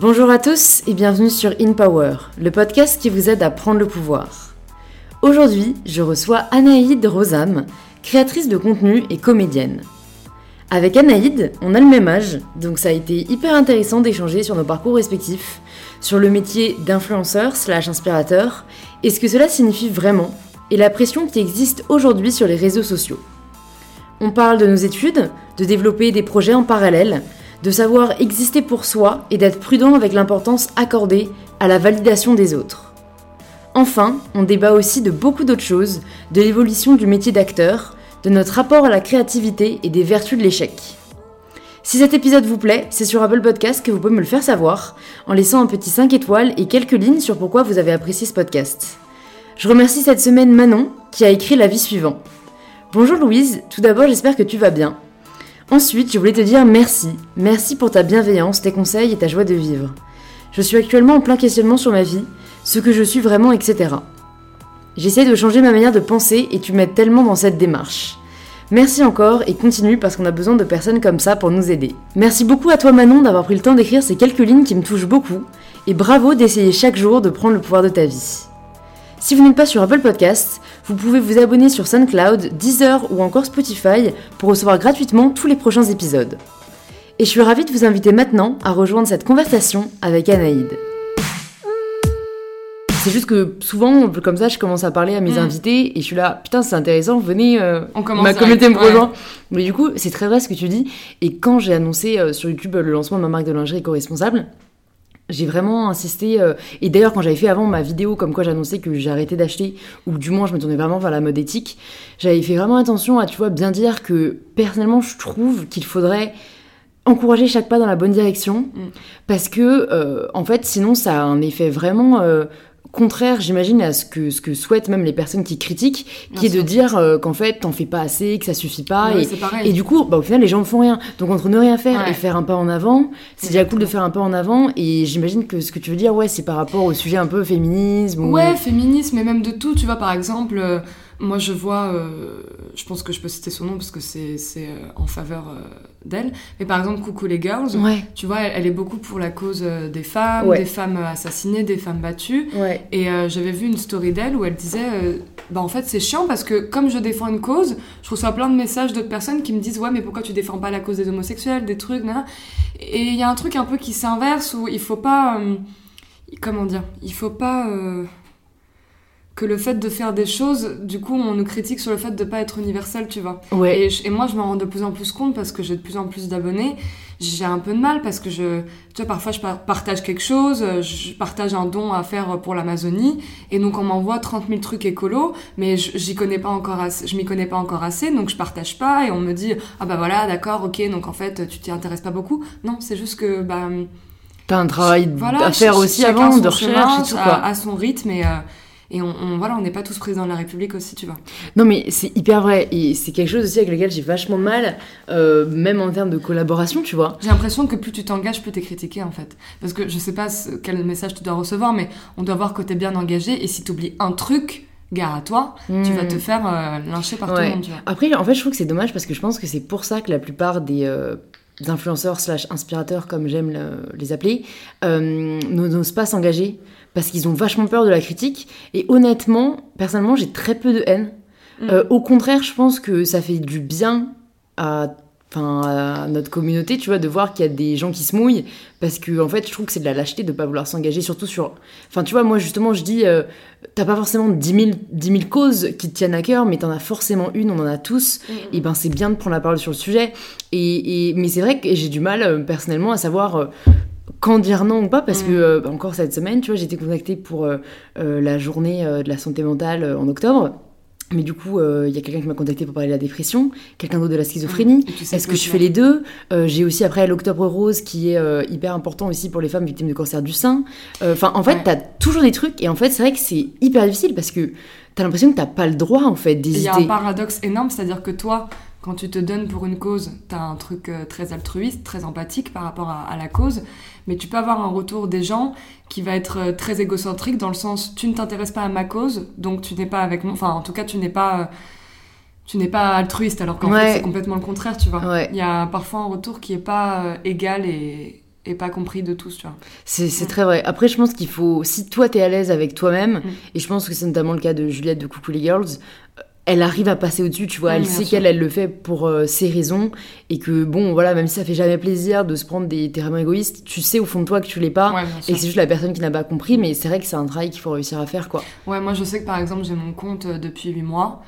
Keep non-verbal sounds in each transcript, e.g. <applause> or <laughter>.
Bonjour à tous et bienvenue sur In Power, le podcast qui vous aide à prendre le pouvoir. Aujourd'hui, je reçois Anaïde Rosam, créatrice de contenu et comédienne. Avec Anaïde, on a le même âge, donc ça a été hyper intéressant d'échanger sur nos parcours respectifs, sur le métier d'influenceur slash inspirateur, et ce que cela signifie vraiment, et la pression qui existe aujourd'hui sur les réseaux sociaux. On parle de nos études, de développer des projets en parallèle, de savoir exister pour soi et d'être prudent avec l'importance accordée à la validation des autres. Enfin, on débat aussi de beaucoup d'autres choses, de l'évolution du métier d'acteur, de notre rapport à la créativité et des vertus de l'échec. Si cet épisode vous plaît, c'est sur Apple Podcast que vous pouvez me le faire savoir, en laissant un petit 5 étoiles et quelques lignes sur pourquoi vous avez apprécié ce podcast. Je remercie cette semaine Manon, qui a écrit l'avis suivant. Bonjour Louise, tout d'abord j'espère que tu vas bien. Ensuite, je voulais te dire merci. Merci pour ta bienveillance, tes conseils et ta joie de vivre. Je suis actuellement en plein questionnement sur ma vie, ce que je suis vraiment, etc. J'essaie de changer ma manière de penser et tu m'aides tellement dans cette démarche. Merci encore et continue parce qu'on a besoin de personnes comme ça pour nous aider. Merci beaucoup à toi Manon d'avoir pris le temps d'écrire ces quelques lignes qui me touchent beaucoup et bravo d'essayer chaque jour de prendre le pouvoir de ta vie. Si vous n'êtes pas sur Apple Podcasts, vous pouvez vous abonner sur SoundCloud, Deezer ou encore Spotify pour recevoir gratuitement tous les prochains épisodes. Et je suis ravie de vous inviter maintenant à rejoindre cette conversation avec Anaïde. C'est juste que souvent, comme ça, je commence à parler à mes Mm. invités et je suis là, putain, c'est intéressant, venez, euh, On commence ma communauté me ouais. rejoint. Mais du coup, c'est très vrai ce que tu dis. Et quand j'ai annoncé euh, sur YouTube le lancement de ma marque de lingerie co-responsable, j'ai vraiment insisté. euh, et d'ailleurs, quand j'avais fait avant ma vidéo, comme quoi j'annonçais que arrêté d'acheter, ou du moins je me tournais vraiment vers la mode éthique, j'avais fait vraiment attention à, tu vois, bien dire que personnellement, je trouve qu'il faudrait encourager chaque pas dans la bonne direction, Mm. parce que, euh, en fait, sinon, ça a un effet vraiment. euh, contraire j'imagine à ce que ce que souhaitent même les personnes qui critiquent qui est de dire euh, qu'en fait t'en fais pas assez que ça suffit pas Ouais, et, et du coup, bah, au final, les gens ne font rien. Donc, entre ne rien faire Ouais. et faire un pas en avant, c'est déjà cool de faire un pas en avant. Et j'imagine que ce que tu veux dire, ouais, c'est par rapport au sujet un peu féminisme. ou- Ouais, féminisme, mais même de tout. Tu vois, par exemple, euh, moi je vois, euh, je pense que je peux citer son nom parce que c'est c'est, en faveur d'elle. Mais par exemple, Coucou les Girls, Ouais, tu vois, elle, elle est beaucoup pour la cause euh, des femmes, Ouais. des femmes assassinées, des femmes battues. ouais. Et euh, j'avais vu une story d'elle où elle disait euh, Bah, en fait, c'est chiant parce que comme je défends une cause, je reçois plein de messages d'autres personnes qui me disent Ouais, mais pourquoi tu défends pas la cause des homosexuels, des trucs, nan, nan. Et il y a un truc un peu qui s'inverse où il faut pas. euh, comment dire Il faut pas. Euh, que le fait de faire des choses, du coup, on nous critique sur le fait de pas être universel, tu vois. Ouais. Et, je- et moi, je m'en rends de plus en plus compte parce que j'ai de plus en plus d'abonnés. J'ai un peu de mal parce que je, tu vois, parfois je par- partage quelque chose, euh, je partage un don à faire pour l'Amazonie, et donc on m'envoie 30 000 trucs écolos, mais j'y connais pas encore assez, je m'y connais pas encore assez, donc je partage pas, et on me dit, ah bah voilà, d'accord, ok, donc en fait, tu t'y intéresses pas beaucoup. Non, c'est juste que, bah, T'as un travail voilà, à faire aussi avant, de recherche chemin, et tout, à, quoi. à son rythme, et, euh, et on, on- voilà, on n'est pas tous présidents de la République aussi, tu vois. Non, mais c'est hyper vrai. Et c'est quelque chose aussi avec lequel j'ai vachement mal, euh, même en termes de collaboration, tu vois. J'ai l'impression que plus tu t'engages, plus t'es critiqué en fait. Parce que je sais pas ce- quel message tu dois recevoir, mais on doit voir que t'es bien engagé. Et si t'oublies un truc, gare à toi, tu Hmm. vas te faire euh, lyncher par tout le monde, tu vois. Après, en fait, je trouve que c'est dommage parce que je pense que c'est pour ça que la plupart des euh, influenceurs slash inspirateurs, comme j'aime le- les appeler, euh, n'osent pas s'engager parce qu'ils ont vachement peur de la critique. Et honnêtement, personnellement, j'ai très peu de haine. Mm. Euh, au contraire, je pense que ça fait du bien à, à notre communauté, tu vois, de voir qu'il y a des gens qui se mouillent parce que, en fait, je trouve que c'est de la lâcheté de pas vouloir s'engager, surtout sur. Enfin, tu vois, moi, justement, je dis, euh, t'as pas forcément 10 000, 10 000 causes qui te tiennent à cœur, mais t'en as forcément une, on en a tous. Et ben, c'est bien de prendre la parole sur le sujet. Et, et- mais c'est vrai que j'ai du mal, euh, personnellement, à savoir. Quand dire non ou pas parce Mm. que euh, bah, encore cette semaine tu vois j'ai été contactée pour euh, euh, la journée de la santé mentale en octobre mais du coup euh, il y a quelqu'un qui m'a contacté pour parler de la dépression quelqu'un d'autre de la schizophrénie tu sais est-ce que je fais les deux? Euh, J'ai aussi après l'Octobre Rose qui est euh, hyper important aussi pour les femmes victimes de cancer du sein. Enfin, en fait, Ouais. t'as toujours des trucs et en fait, c'est vrai que c'est hyper difficile parce que t'as l'impression que t'as pas le droit en fait Et Il y d'hésiter. a un paradoxe énorme, c'est-à-dire que toi, quand tu te donnes pour une cause, t'as un truc euh, très altruiste, très empathique par rapport à, à la cause, mais tu peux avoir un retour des gens qui va être euh, très égocentrique dans le sens tu ne t'intéresses pas à ma cause, donc tu n'es pas avec moi, enfin en tout cas tu n'es pas euh, tu n'es pas altruiste alors qu'en Ouais. fait c'est complètement le contraire, tu vois. Ouais. Il y a parfois un retour qui est pas euh, égal et, et pas compris de tous, tu vois. C'est très vrai. Après, je pense qu'il faut, si toi t'es à l'aise avec toi-même, Mm. et je pense que c'est notamment le cas de Juliette de Coucou les Girls, elle arrive à passer au-dessus, tu vois, elle sait qu'elle, elle le fait pour euh, ses raisons, et que bon, voilà, même si ça fait jamais plaisir de se prendre des terrains égoïstes, tu sais au fond de toi que tu l'es pas, Ouais, et c'est juste la personne qui n'a pas compris, mais c'est vrai que c'est un travail qu'il faut réussir à faire, quoi. Ouais, moi je sais que par exemple j'ai mon compte euh, depuis 8 mois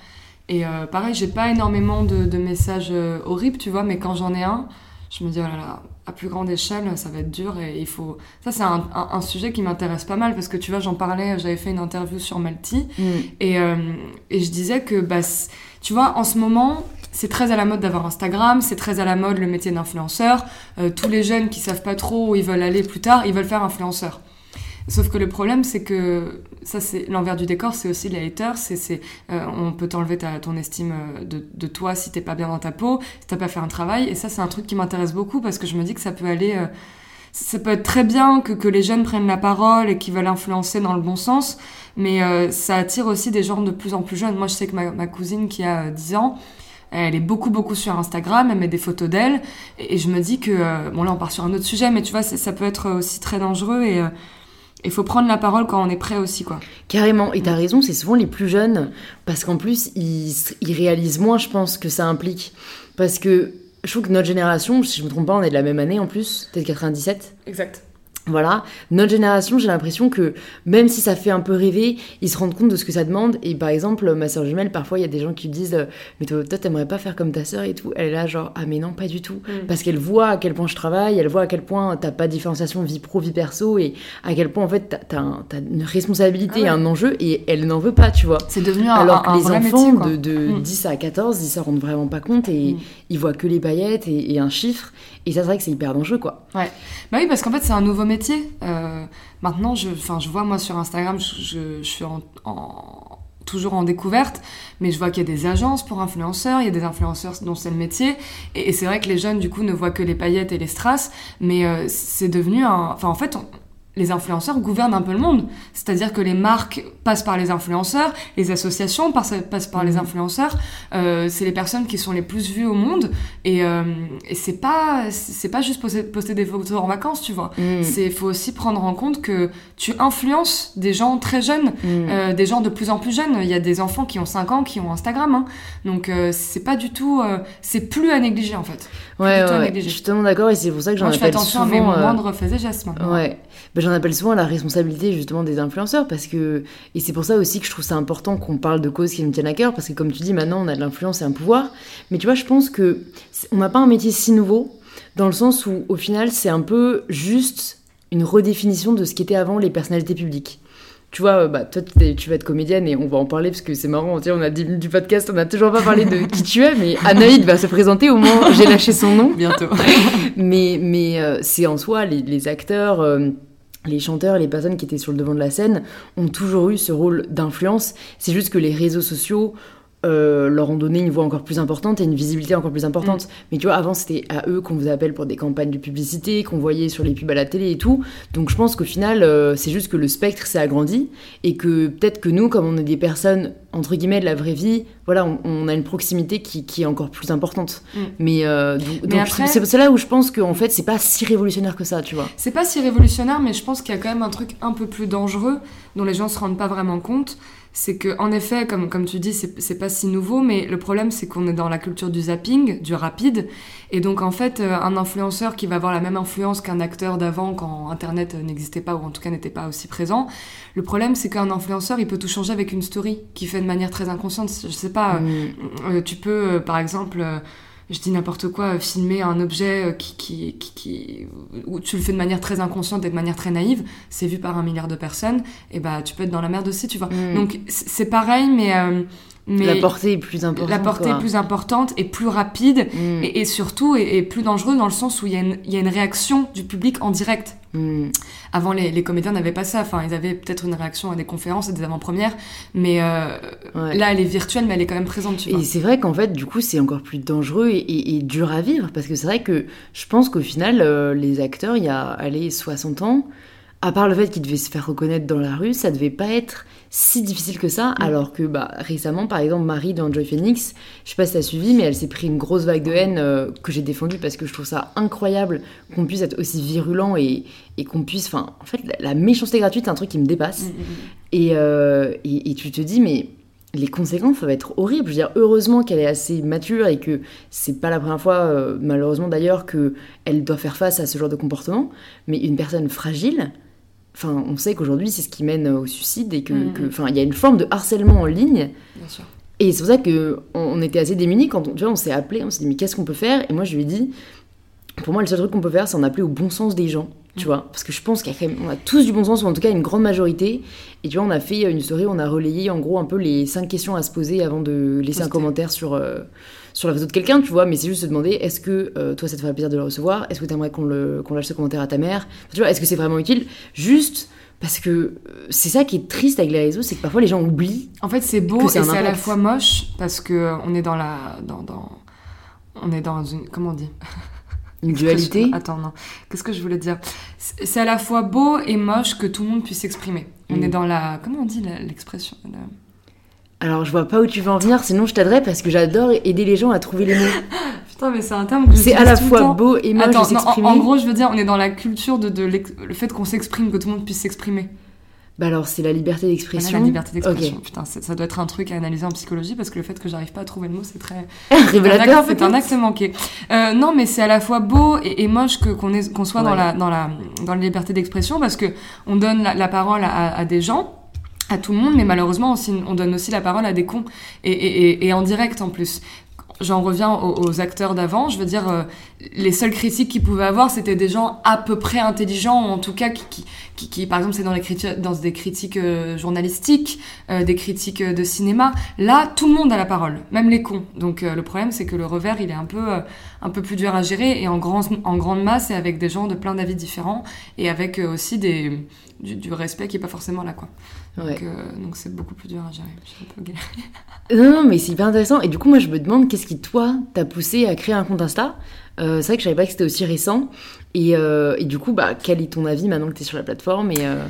et euh, pareil j'ai pas énormément de, de messages horribles tu vois mais quand j'en ai un je me dis oh là là à plus grande échelle ça va être dur et il faut ça c'est un, un- un sujet qui m'intéresse pas mal parce que tu vois j'en parlais j'avais fait une interview sur Malti et, euh, et je disais que, bah, tu vois, en ce moment, c'est très à la mode d'avoir Instagram, c'est très à la mode le métier d'influenceur. Euh, tous les jeunes qui savent pas trop où ils veulent aller plus tard, ils veulent faire influenceur. Sauf que le problème, c'est que ça, c'est l'envers du décor, c'est aussi les haters. C'est, euh, on peut t'enlever ton estime euh, de, de toi si t'es pas bien dans ta peau, si t'as pas fait un travail. Et ça, c'est un truc qui m'intéresse beaucoup parce que je me dis que ça peut aller. euh, ça peut être très bien que, que les jeunes prennent la parole et qu'ils veulent influencer dans le bon sens, mais euh, ça attire aussi des gens de plus en plus jeunes. Moi, je sais que ma, cousine qui a euh, 10 ans, elle est beaucoup, beaucoup sur Instagram, elle met des photos d'elle, et, je me dis que, bon là on part sur un autre sujet, mais tu vois, ça peut être aussi très dangereux, et il faut prendre la parole quand on est prêt aussi, quoi. Carrément, et t'as raison, c'est souvent les plus jeunes, parce qu'en plus, ils, ils réalisent moins, je pense, que ça implique. Parce que je trouve que notre génération, si je me trompe pas, on est de la même année en plus, peut-être 97. Exact. Voilà, notre génération, j'ai l'impression que même si ça fait un peu rêver, ils se rendent compte de ce que ça demande. Et par exemple, ma soeur jumelle, parfois il y a des gens qui disent Mais toi, t'aimerais pas faire comme ta soeur et tout. Elle est là, genre Ah, mais non, pas du tout. Mm. Parce qu'elle voit à quel point je travaille, elle voit à quel point t'as pas de différenciation vie pro, vie perso, et à quel point en fait t'as- t'as un- t'as une responsabilité Ah ouais. et un enjeu, et elle n'en veut pas, tu vois. C'est devenu un, Alors que un- les enfants métier, de, de Mm. 10 à 14, ils s'en rendent vraiment pas compte et Mm. ils voient que les paillettes et, et un chiffre. Et ça, c'est vrai que c'est hyper dangereux, quoi. Bah oui, parce qu'en fait, c'est un nouveau métier. Euh, maintenant, je, je vois, moi, sur Instagram, je, je- suis en, en- toujours en découverte, mais je vois qu'il y a des agences pour influenceurs, il y a des influenceurs dont c'est le métier, et, et c'est vrai que les jeunes, du coup, ne voient que les paillettes et les strass, mais euh, c'est devenu un... Enfin, en fait, on- les influenceurs gouvernent un peu le monde. C'est-à-dire que les marques passent par les influenceurs, les associations passent, passent par les Mhm. influenceurs. Euh, c'est les personnes qui sont les plus vues au monde. Et, euh, et c'est pas c'est pas juste poster, poster des photos en vacances, tu vois. Mm. C'est faut aussi prendre en compte que tu influences des gens très jeunes, Mm. euh, des gens de plus en plus jeunes. Il y a des enfants qui ont 5 ans qui ont Instagram. hein. Donc euh, c'est pas du tout c'est plus à négliger en fait. Ouais, ouais, ouais. négliger. je suis tellement d'accord et c'est pour ça que j'en Moi je fais appelle attention souvent. à mes moindres faits et gestes maintenant. Ouais, j'en appelle souvent à la responsabilité justement des influenceurs parce que et c'est pour ça aussi que je trouve ça important qu'on parle de causes qui nous tiennent à cœur parce que comme tu dis maintenant on a de l'influence et un pouvoir, mais tu vois je pense que on n'a pas un métier si nouveau dans le sens où au final c'est un peu juste une redéfinition de ce qu'étaient avant les personnalités publiques. Tu vois, bah, toi, tu vas être comédienne et on va en parler parce que c'est marrant. Tu sais, on a 10 minutes du podcast, on n'a toujours pas parlé de <laughs> qui tu es, mais Anaïd va se présenter. Au moins, j'ai lâché son nom. Bientôt. <laughs> Mais, mais euh, c'est en soi, les, les acteurs, euh, les chanteurs, les personnes qui étaient sur le devant de la scène ont toujours eu ce rôle d'influence. C'est juste que les réseaux sociaux euh, leur ont donné une voix encore plus importante et une visibilité encore plus importante. Mais tu vois, avant, c'était à eux qu'on vous appelle pour des campagnes de publicité, qu'on voyait sur les pubs à la télé et tout. Donc je pense qu'au final, euh, c'est juste que le spectre s'est agrandi et que peut-être que nous, comme on est des personnes, entre guillemets, de la vraie vie, voilà, on, on a une proximité qui, qui est encore plus importante. Mm. Mais, euh, donc, Mais donc c'est là où je pense qu'en fait, c'est pas si révolutionnaire que ça, tu vois. C'est pas si révolutionnaire, mais je pense qu'il y a quand même un truc un peu plus dangereux dont les gens se rendent pas vraiment compte. C'est que, en effet, comme, comme tu dis, c'est pas si nouveau, mais le problème, c'est qu'on est dans la culture du zapping, du rapide. Et donc, en fait, euh, un influenceur qui va avoir la même influence qu'un acteur d'avant quand Internet euh, n'existait pas, ou en tout cas n'était pas aussi présent, le problème, c'est qu'un influenceur, il peut tout changer avec une story qui fait de manière très inconsciente. Je sais pas, Mm. euh, tu peux, euh, par exemple, je dis n'importe quoi, euh, filmer un objet euh, qui, qui, qui, qui- où tu le fais de manière très inconsciente et de manière très naïve, c'est vu par un milliard de personnes, et bah tu peux être dans la merde aussi, tu vois. Mm. Donc c'est pareil, mais, euh, mais la portée est plus importante. la portée quoi. est plus importante et plus rapide, Mm. et, et surtout est, est plus dangereux dans le sens où il y, a une- il y a une réaction du public en direct. Mm. Avant, les, les comédiens n'avaient pas ça. Enfin, ils avaient peut-être une réaction à des conférences et des avant-premières, mais euh, Ouais. là, elle est virtuelle, mais elle est quand même présente, tu vois. Et c'est vrai qu'en fait, du coup, c'est encore plus dangereux et, et- et dur à vivre parce que c'est vrai que je pense qu'au final, euh, les acteurs, il y a allez, 60 ans, à part le fait qu'il devait se faire reconnaître dans la rue, ça devait pas être si difficile que ça. Mm. Alors que bah, récemment, par exemple, Marie dans Joy Phoenix, je sais pas si t'as suivi, mais elle s'est pris une grosse vague de haine euh, que j'ai défendue parce que je trouve ça incroyable qu'on puisse être aussi virulent et, et qu'on puisse. Enfin, en fait, la, la méchanceté gratuite, c'est un truc qui me dépasse. Mm, Et, euh, et, et tu te dis, mais les conséquences peuvent être horribles. Je veux dire, heureusement qu'elle est assez mature et que c'est pas la première fois, euh, malheureusement d'ailleurs, qu'elle doit faire face à ce genre de comportement. Mais une personne fragile, enfin, on sait qu'aujourd'hui c'est ce qui mène au suicide et que, Mhm. que- enfin, il y a une forme de harcèlement en ligne. Bien sûr. Et c'est pour ça que on, était assez démunis quand on, tu vois, on s'est appelé, on s'est dit mais qu'est-ce qu'on peut faire? Et moi je lui ai dit, pour moi le seul truc qu'on peut faire c'est en appeler au bon sens des gens, tu Mm. vois, parce que je pense y a tous du bon sens ou en tout cas une grande majorité. Et tu vois, on a fait une story, on a relayé en gros un peu les cinq questions à se poser avant de laisser un commentaire sur euh, sur la réseau de quelqu'un, tu vois. Mais c'est juste se demander est-ce que euh, toi ça te ferait plaisir de le recevoir? Est-ce que tu aimerais qu'on le lâche ce commentaire à ta mère? Tu vois, est-ce que c'est vraiment utile? Juste parce que euh, c'est ça qui est triste avec les réseaux, c'est que parfois les gens oublient En fait, c'est beau et c'est à la fois moche parce que euh, on est dans la dans, dans on est dans une comment on dit? Une dualité? Attends non. Qu'est-ce que je voulais dire? C'est à la fois beau et moche que tout le monde puisse s'exprimer. On Mm. est dans la comment on dit l'expression la- Alors, je vois pas où tu veux en venir, sinon je t'aiderais parce que j'adore aider les gens à trouver les mots. <laughs> Putain, mais c'est un terme que C'est à la tout fois beau et moche Attends, non, en, en gros, je veux dire, on est dans la culture de, le fait qu'on s'exprime, que tout le monde puisse s'exprimer. Bah alors, c'est la liberté d'expression. la liberté d'expression. Putain, ça doit être un truc à analyser en psychologie parce que le fait que j'arrive pas à trouver le mot, c'est très. <laughs> Révélateur, D'accord, c'est un acte manqué. Euh, non, mais c'est à la fois beau et, et moche que qu'on soit dans la dans la dans la liberté d'expression parce que on donne la, la parole à, à des gens. À tout le monde, mais malheureusement on donne aussi la parole à des cons et, en direct en plus. J'en reviens aux, aux acteurs d'avant. Je veux dire, euh, les seules critiques qu'ils pouvaient avoir, c'était des gens à peu près intelligents, ou en tout cas qui, qui, qui, qui, par exemple, c'est dans, les criti- dans des critiques euh, journalistiques, euh, des critiques euh, de cinéma. Là, tout le monde a la parole, même les cons. Donc euh, le problème, c'est que le revers, il est un peu, euh, un peu plus dur à gérer et en, grand, en grande masse et avec des gens de plein d'avis différents et avec aussi des, du, du respect qui est pas forcément là, quoi. Ouais. Donc euh, donc c'est beaucoup plus dur à gérer. Un peu. Non, non, mais c'est hyper intéressant. Et du coup, moi, je me demande qu'est-ce qui, toi, t'a poussé à créer un compte Insta? C'est vrai que je savais pas que c'était aussi récent. Et, euh, du coup, bah, quel est ton avis maintenant que t'es sur la plateforme euh,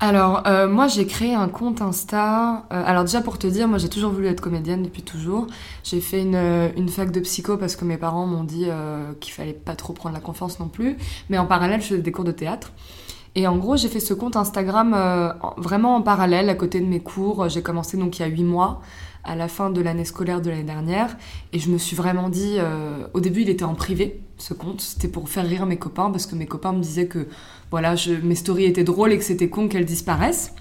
Alors, euh, moi, j'ai créé un compte Insta. Euh, alors, déjà, pour te dire, moi, j'ai toujours voulu être comédienne depuis toujours. J'ai fait une, euh, fac de psycho parce que mes parents m'ont dit euh, qu'il fallait pas trop prendre la confiance non plus. Mais en parallèle, je faisais des cours de théâtre. Et en gros, j'ai fait ce compte Instagram euh, en- vraiment en parallèle, à côté de mes cours. J'ai commencé donc il y a huit mois, à la fin de l'année scolaire de l'année dernière. Et je me suis vraiment dit, euh, au début, il était en privé, ce compte. C'était pour faire rire mes copains, parce que mes copains me disaient que voilà, mes stories étaient drôles et que c'était con qu'elles disparaissent.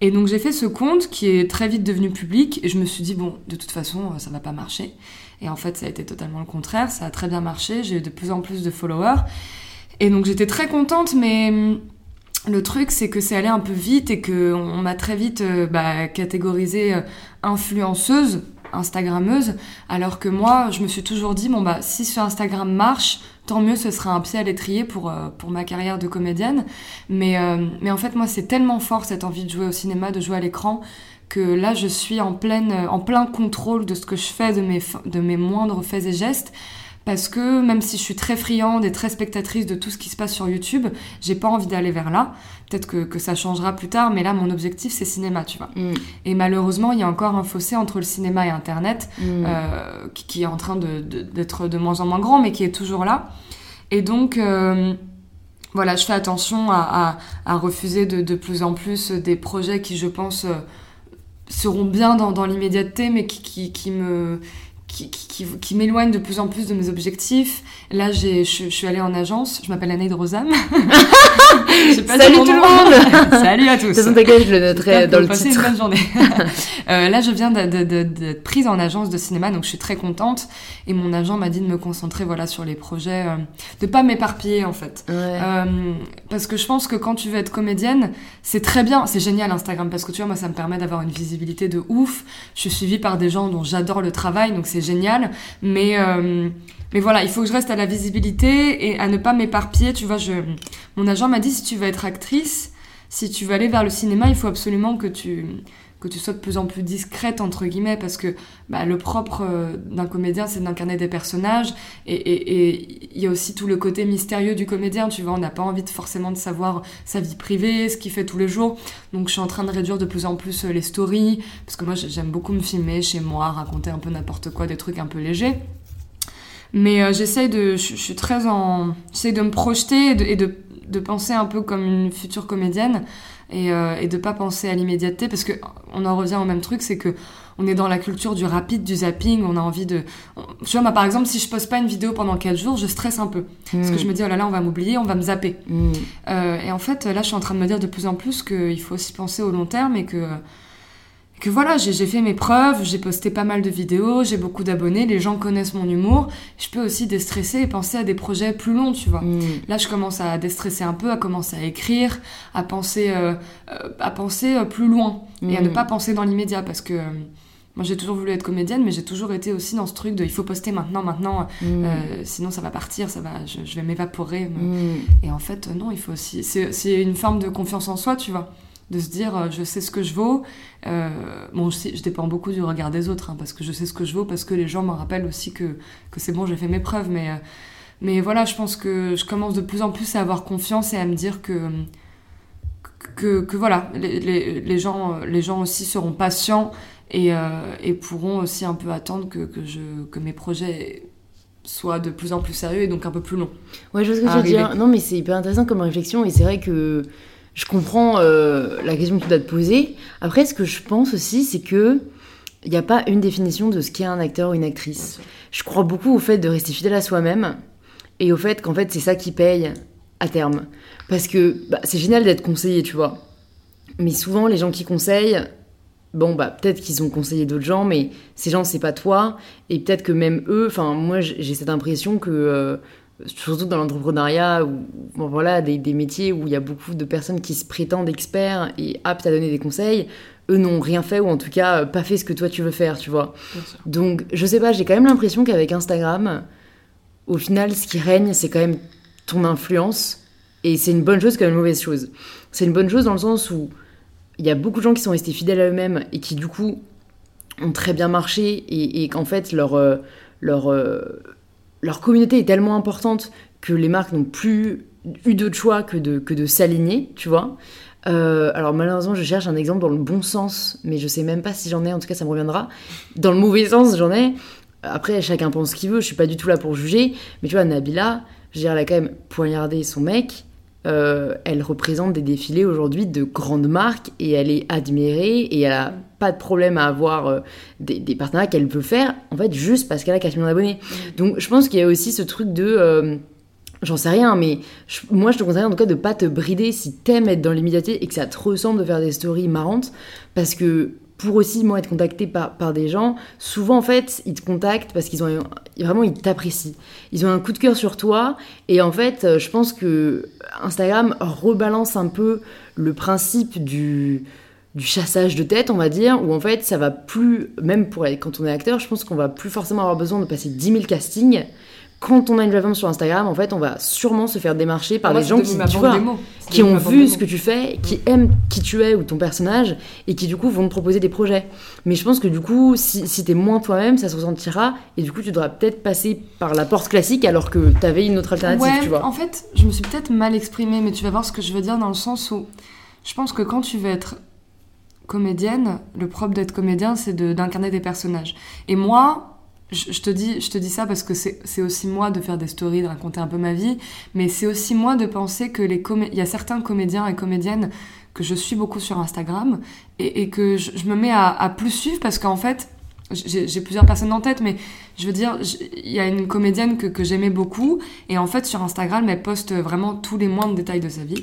Et donc j'ai fait ce compte qui est très vite devenu public et je me suis dit bon de toute façon euh, ça va pas marcher et en fait ça a été totalement le contraire ça a très bien marché j'ai eu de plus en plus de followers et donc j'étais très contente mais hum, le truc c'est que c'est allé un peu vite et que on m'a très vite euh, bah, euh, influenceuse Instagrammeuse alors que moi je me suis toujours dit bon bah si ce Instagram marche tant mieux ce sera un pied à l'étrier pour, euh, pour ma carrière de comédienne mais, euh, mais en fait, moi, c'est tellement fort cette envie de jouer au cinéma, de jouer à l'écran, que là, je suis en, pleine, en plein contrôle de ce que je fais, de mes, de mes moindres faits et gestes. Parce que même si je suis très friande et très spectatrice de tout ce qui se passe sur YouTube, j'ai pas envie d'aller vers là. Peut-être que, que ça changera plus tard, mais là, mon objectif, c'est cinéma, tu vois. mm, Et malheureusement, il y a encore un fossé entre le cinéma et Internet mm. euh, qui, qui est en train de- de- d'être de, moins en moins grand, mais qui est toujours là. Et donc, euh, voilà, je fais attention à, à- à refuser de, de plus en plus des projets qui, je pense, euh, seront bien dans, dans l'immédiateté, mais qui, qui, qui me qui, qui, qui, qui m'éloignent de plus en plus de mes objectifs. Là, je, je suis allée en agence. Je m'appelle Anaïd Rosam. <laughs> Pas Salut tout le monde <laughs> Salut à De tous. toute façon, je le noterai dans le titre. une bonne journée. <laughs> Euh, là, je viens de- de- de- d'être prise en agence de cinéma, donc je suis très contente. Et mon agent m'a dit de me concentrer voilà, sur les projets, euh, de pas m'éparpiller en fait. Ouais. Euh, parce que je pense que quand tu veux être comédienne, c'est très bien, c'est génial Instagram, parce que tu vois, moi ça me permet d'avoir une visibilité de ouf. Je suis suivie par des gens dont j'adore le travail, donc c'est génial. Mais, euh, mais voilà, il faut que je reste à la visibilité et à ne pas m'éparpiller. Tu vois, je, mon agent m'a dit si tu veux être actrice, si tu veux aller vers le cinéma, il faut absolument que tu que tu sois de plus en plus discrète entre guillemets parce que bah, le propre euh, d'un comédien c'est d'incarner des personnages. Et il y a aussi tout le côté mystérieux du comédien tu vois. On n'a pas envie de, forcément de savoir sa vie privée ce qu'il fait tous les jours. Donc je suis en train de réduire de plus en plus euh, les stories parce que moi j'aime beaucoup me filmer chez moi raconter un peu n'importe quoi des trucs un peu légers. Mais euh, j'essaye de je, suis très en j'essaye de me projeter et de, de penser un peu comme une future comédienne et, euh, et de pas penser à l'immédiateté parce que on en revient au même truc, c'est que on est dans la culture du rapide, du zapping, on a envie de... Tu vois, moi par exemple, si je poste pas une vidéo pendant 4 jours, je stresse un peu. Parce que mm. je me dis, oh là là, on va m'oublier, on va me zapper. Mm. Euh, et en fait, là, je suis en train de me dire de plus en plus qu'il faut aussi penser au long terme et que que voilà, j'ai fait mes preuves, j'ai posté pas mal de vidéos, j'ai beaucoup d'abonnés, les gens connaissent mon humour. Je peux aussi déstresser et penser à des projets plus longs, tu vois. Mm. Là, je commence à déstresser un peu, à commencer à écrire, à penser, euh, euh, à penser euh, plus loin et à ne mm. pas penser dans l'immédiat parce que moi, j'ai toujours voulu être comédienne, mais j'ai toujours été aussi dans ce truc de il faut poster maintenant, maintenant, mm. sinon ça va partir, ça va, je, vais m'évaporer. Et en fait, non, il faut aussi. C'est une forme de confiance en soi, tu vois de se dire euh, je sais ce que je vaux. Euh, bon, je, je, dépends beaucoup du regard des autres, hein, parce que je sais ce que je vaux, parce que les gens me rappellent aussi que, que c'est bon, j'ai fait mes preuves. Mais, euh, mais voilà, je pense que je commence de plus en plus à avoir confiance et à me dire que, que, que voilà, les, les, les, gens, les gens aussi seront patients et, et pourront aussi un peu attendre que, que, je, que mes projets soient de plus en plus sérieux et donc un peu plus longs. Ouais, je vois ce que tu veux dire. Non, mais c'est hyper intéressant comme réflexion et c'est vrai que je comprends euh, la question que tu dois te poser. Après, ce que je pense aussi, c'est que il n'y a pas une définition de ce qu'est un acteur ou une actrice. Je crois beaucoup au fait de rester fidèle à soi-même et au fait qu'en fait c'est ça qui paye à terme. Parce que bah, c'est génial d'être conseillé, tu vois. Mais souvent les gens qui conseillent, bon bah peut-être qu'ils ont conseillé d'autres gens, mais ces gens c'est pas toi et peut-être que même eux, enfin moi j'ai cette impression que euh, surtout dans l'entrepreneuriat ou voilà des, des, métiers où il y a beaucoup de personnes qui se prétendent experts et aptes à donner des conseils. Eux n'ont rien fait ou en tout cas pas fait ce que toi tu veux faire tu vois. Donc je sais pas j'ai quand même l'impression qu'avec Instagram au final ce qui règne c'est quand même ton influence et c'est une bonne chose comme une mauvaise chose. C'est une bonne chose dans le sens où il y a beaucoup de gens qui sont restés fidèles à eux-mêmes et qui du coup ont très bien marché et, et qu'en fait leur euh, leur euh, leur communauté est tellement importante que les marques n'ont plus eu d'autre choix que de, s'aligner, tu vois. Euh, alors malheureusement, je cherche un exemple dans le bon sens, mais je sais même pas si j'en ai, en tout cas ça me reviendra. Dans le mauvais sens, j'en ai. Après, chacun pense ce qu'il veut, je suis pas du tout là pour juger, mais tu vois, Nabila, je dirais, elle a quand même poignardé son mec, euh, elle représente des défilés aujourd'hui de grandes marques et elle est admirée et elle a pas de problème à avoir euh, des, partenariats qu'elle peut faire en fait juste parce qu'elle a 4 millions d'abonnés. Mm. Donc je pense qu'il y a aussi ce truc de euh, J'en sais rien, mais moi je te conseille en tout cas de pas te brider si t'aimes être dans l'immédiateté et que ça te ressemble de faire des stories marrantes, parce que pour aussi moi être contacté par, par des gens, souvent en fait ils te contactent parce qu'ils ont vraiment ils t'apprécient. Ils ont un coup de cœur sur toi et en fait euh, je pense que Instagram rebalance un peu le principe du du chassage de tête, on va dire, où en fait ça va plus, même pour quand on est acteur, je pense qu'on va plus forcément avoir besoin de passer 10 000 castings quand on a une plateforme sur Instagram, en fait, on va sûrement se faire démarcher par ah, les gens qui, qui ont vu ce que tu fais, qui aiment qui tu es ou ton personnage, et qui du coup vont te proposer des projets. Mais je pense que du coup, si, si t'es moins toi-même, ça se ressentira, et du coup, tu devras peut-être passer par la porte classique alors que t'avais une autre alternative, tu vois. En fait, je me suis peut-être mal exprimée, mais tu vas voir ce que je veux dire dans le sens où je pense que quand tu veux être comédienne, le propre d'être comédien, c'est d'incarner des personnages. Et moi, je, te dis, je te dis ça parce que c'est aussi moi de faire des stories, de raconter un peu ma vie, mais c'est aussi moi de penser que les il y a certains comédiens et comédiennes que je suis beaucoup sur Instagram et, que je, me mets à, plus suivre parce qu'en fait, j'ai plusieurs personnes en tête, mais je veux dire, il y a une comédienne que, que j'aimais beaucoup et en fait sur Instagram, elle poste vraiment tous les moindres détails de sa vie.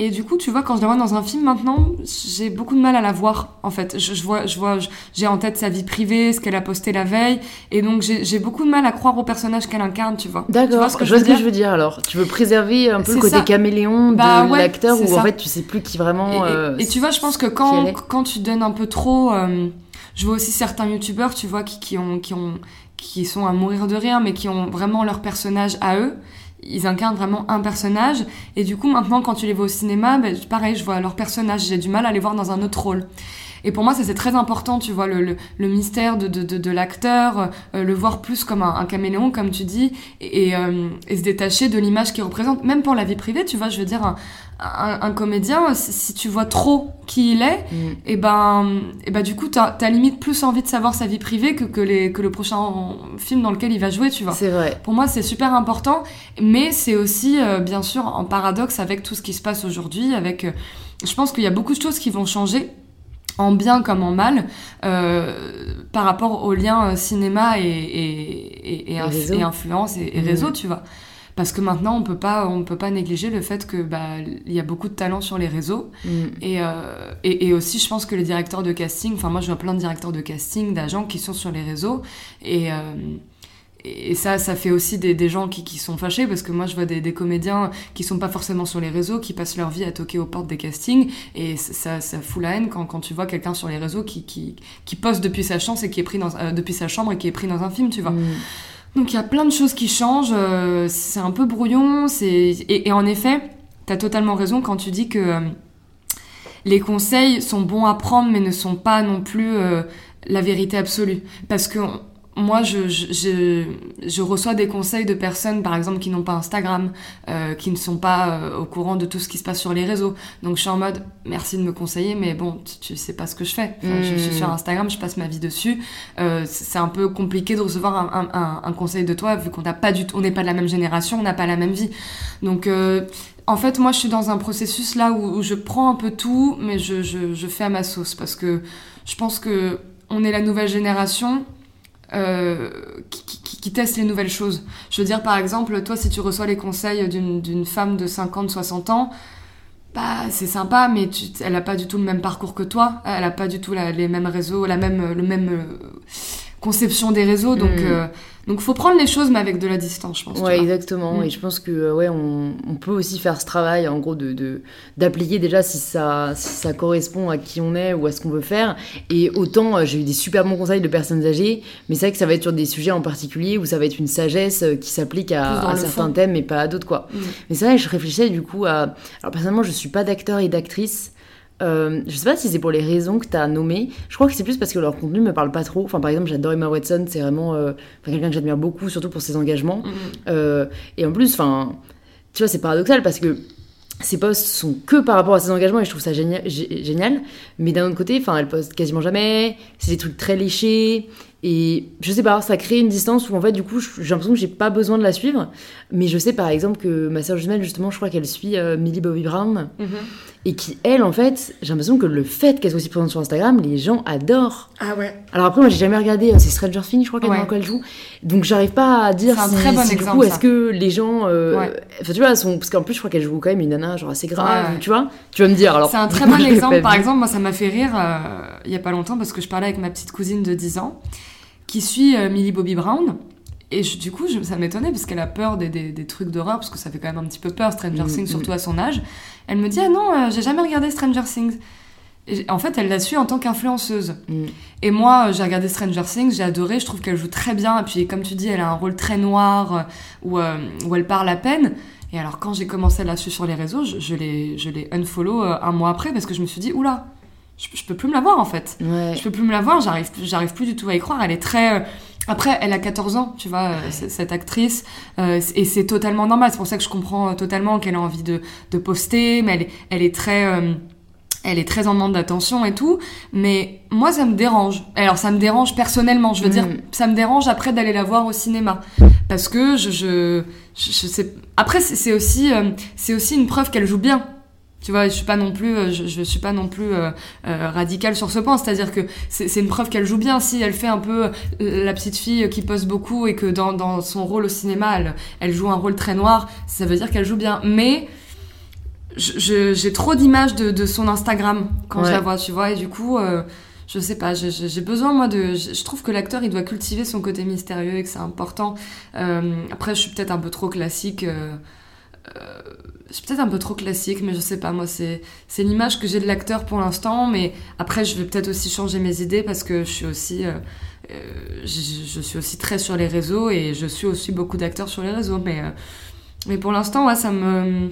Et du coup, tu vois, quand je la vois dans un film maintenant, j'ai beaucoup de mal à la voir, en fait. Je, vois, je vois, j'ai en tête sa vie privée, ce qu'elle a posté la veille, et donc j'ai beaucoup de mal à croire au personnage qu'elle incarne, tu vois. D'accord. Je vois ce que je veux dire alors. Tu veux préserver un peu le côté caméléon de bah l'acteur où en fait tu sais plus qui vraiment. Et, euh, et, tu vois, je pense que quand quand tu donnes un peu trop, euh, je vois aussi certains youtubeurs, tu vois, qui, qui ont qui ont qui sont à mourir de rire, mais qui ont vraiment leur personnage à eux ils incarnent vraiment un personnage. Et du coup, maintenant, quand tu les vois au cinéma, ben, pareil, je vois leur personnage, j'ai du mal à les voir dans un autre rôle. Et pour moi, ça c'est très important, tu vois, le, le, le mystère de, de, de, de l'acteur, euh, le voir plus comme un, un caméléon, comme tu dis, et, et, euh, et se détacher de l'image qu'il représente, même pour la vie privée, tu vois, je veux dire, un, un, un comédien, si, si tu vois trop qui il est, Mm. et ben, et ben du coup, t'as as limite plus envie de savoir sa vie privée que, que, les, que le prochain film dans lequel il va jouer, tu vois. C'est vrai. Pour moi, c'est super important, mais c'est aussi, euh, bien sûr, en paradoxe avec tout ce qui se passe aujourd'hui. Avec, je pense qu'il y a beaucoup de choses qui vont changer, en bien comme en mal, euh, par rapport au lien euh, cinéma et, et, et, inf- influence et, Mhm. réseau, tu vois. Parce que maintenant, on peut pas, on peut pas négliger le fait que bah, il y a beaucoup de talent sur les réseaux. Mm. Et, euh, et, et aussi, je pense que les directeurs de casting, enfin moi je vois plein de directeurs de casting, d'agents qui sont sur les réseaux. Et, euh, et ça, ça fait aussi des, des gens qui, qui sont fâchés parce que moi je vois des, des comédiens qui sont pas forcément sur les réseaux, qui passent leur vie à toquer aux portes des castings. Et ça, ça fout la haine quand, quand tu vois quelqu'un sur les réseaux qui, qui, qui poste depuis sa, chance et qui est pris dans, euh, depuis sa chambre et qui est pris dans un film, tu vois. Mm. Donc il y a plein de choses qui changent, euh, c'est un peu brouillon, c'est et, et en effet, t'as totalement raison quand tu dis que euh, les conseils sont bons à prendre mais ne sont pas non plus la vérité absolue. Parce que moi, je, je, je, je reçois des conseils de personnes, par exemple, qui n'ont pas Instagram, euh, qui ne sont pas euh, au courant de tout ce qui se passe sur les réseaux. Donc je suis en mode, merci de me conseiller, mais bon, tu, tu sais pas ce que je fais. Enfin, je, je suis Mm. sur Instagram, je passe ma vie dessus. Euh, c'est un peu compliqué de recevoir un, un, un, un conseil de toi, vu qu'on n'a pas du tout, on n'est pas de la même génération, on n'a pas la même vie. Donc en fait, moi, je suis dans un processus là où, où je prends un peu tout, mais je, je, je fais à ma sauce parce que je pense que on est la nouvelle génération euh, qui, qui, qui teste les nouvelles choses. Je veux dire, par exemple, toi, si tu reçois les conseils d'une femme de 50, 60 ans, bah, c'est sympa, mais tu, elle a pas du tout le même parcours que toi. Elle a pas du tout la- les mêmes réseaux, la même, le même euh, conception des réseaux. Donc, Mm. euh, donc, faut prendre les choses, mais avec de la distance, je pense. Ouais, exactement. Mm. Et je pense que euh, ouais, on, on peut aussi faire ce travail, en gros, de d'appliquer déjà si ça, si ça correspond à qui on est ou à ce qu'on veut faire. Et autant, euh, j'ai eu des super bons conseils de personnes âgées, mais c'est vrai que ça va être sur des sujets en particulier où ça va être une sagesse qui s'applique à, certains fond. thèmes et pas à d'autres, quoi. Mm. Mais c'est vrai, je réfléchissais du coup à. Alors, personnellement, je suis pas d'acteur et d'actrice. Euh, je sais pas si c'est pour les raisons que tu as nommées. Je crois que c'est plus parce que leur contenu me parle pas trop. Enfin, par exemple, j'adore Emma Watson, c'est vraiment euh, quelqu'un que j'admire beaucoup, surtout pour ses engagements. Mm. Euh, et en plus, enfin, tu vois, c'est paradoxal parce que ses posts sont que par rapport à ses engagements et je trouve ça génial. gé- génial. Mais d'un autre côté, enfin, elle poste quasiment jamais. C'est des trucs très léchés. Et je sais pas, ça crée une distance où en fait, du coup, j'ai l'impression que j'ai pas besoin de la suivre. Mais je sais par exemple que ma sœur jumelle, justement, je crois qu'elle suit euh, Millie Bobby Brown. Mhm. Et qui, elle, en fait, j'ai l'impression que le fait qu'elle soit aussi présente sur Instagram, les gens adorent. Ah ouais. Alors après, moi, j'ai jamais regardé, euh, c'est Stranger Things, je crois qu'elle Ouais. dans quoi elle joue. Donc j'arrive pas à dire si, très bon si, du exemple, coup, est-ce que les gens. euh, Ouais. Enfin, tu vois, sont... parce qu'en plus, je crois qu'elle joue quand même une nana, genre assez grave, Ouais, tu vois. Tu vas me dire, alors. C'est un très bon <laughs> exemple. Par exemple, moi, ça m'a fait rire euh, il y a pas longtemps parce que je parlais avec ma petite cousine de 10 ans qui suit euh, Millie Bobby Brown. Et je- du coup, je- ça m'étonnait parce qu'elle a peur des, des, des trucs d'horreur, parce que ça fait quand même un petit peu peur, Stranger Mm, Things, mm. surtout à son âge. Elle me dit Ah non, euh, j'ai jamais regardé Stranger Things. Et en fait, elle la suit en tant qu'influenceuse. Mm. Et moi, euh, j'ai regardé Stranger Things, j'ai adoré, je trouve qu'elle joue très bien. Et puis, comme tu dis, elle a un rôle très noir euh, où, euh, où elle parle à peine. Et alors, quand j'ai commencé à la suivre sur les réseaux, je, je l'ai je l'ai unfollow un mois après parce que je me suis dit Oula, je, je peux plus me la voir en fait. Ouais. Je peux plus me la voir, j'arrive j'arrive plus du tout à y croire. Elle est très. Après, elle a 14 ans, tu vois, euh, cette actrice, euh, et c'est totalement normal. C'est pour ça que je comprends euh, totalement qu'elle a envie de, de poster, mais elle, est- elle est très. euh, elle est très en demande d'attention et tout, mais moi ça me dérange. Alors ça me dérange personnellement, je veux Mm. dire, ça me dérange après d'aller la voir au cinéma, parce que je, je, je, je sais. Après c'est c'est aussi, euh, c'est aussi une preuve qu'elle joue bien. Tu vois, je suis pas non plus, euh, je, je suis pas non plus euh, euh, radicale sur ce point. C'est-à-dire que c'est une preuve qu'elle joue bien. Si elle fait un peu la petite fille qui poste beaucoup et que dans, dans son rôle au cinéma, elle, elle joue un rôle très noir, ça veut dire qu'elle joue bien. Mais j'ai trop d'images de, de son Instagram quand je la vois, tu vois, et du coup, euh, je sais pas, j'ai- besoin, moi, de. Je trouve que l'acteur, il doit cultiver son côté mystérieux et que c'est important. Après, je suis peut-être un peu trop classique. Je suis peut-être un peu trop classique, mais je sais pas, moi, c'est c'est l'image que j'ai de l'acteur pour l'instant, mais après, je vais peut-être aussi changer mes idées parce que je suis aussi. euh, euh, je, je suis aussi très sur les réseaux et je suis aussi beaucoup d'acteurs sur les réseaux, mais. euh, mais pour l'instant, ouais, ça me.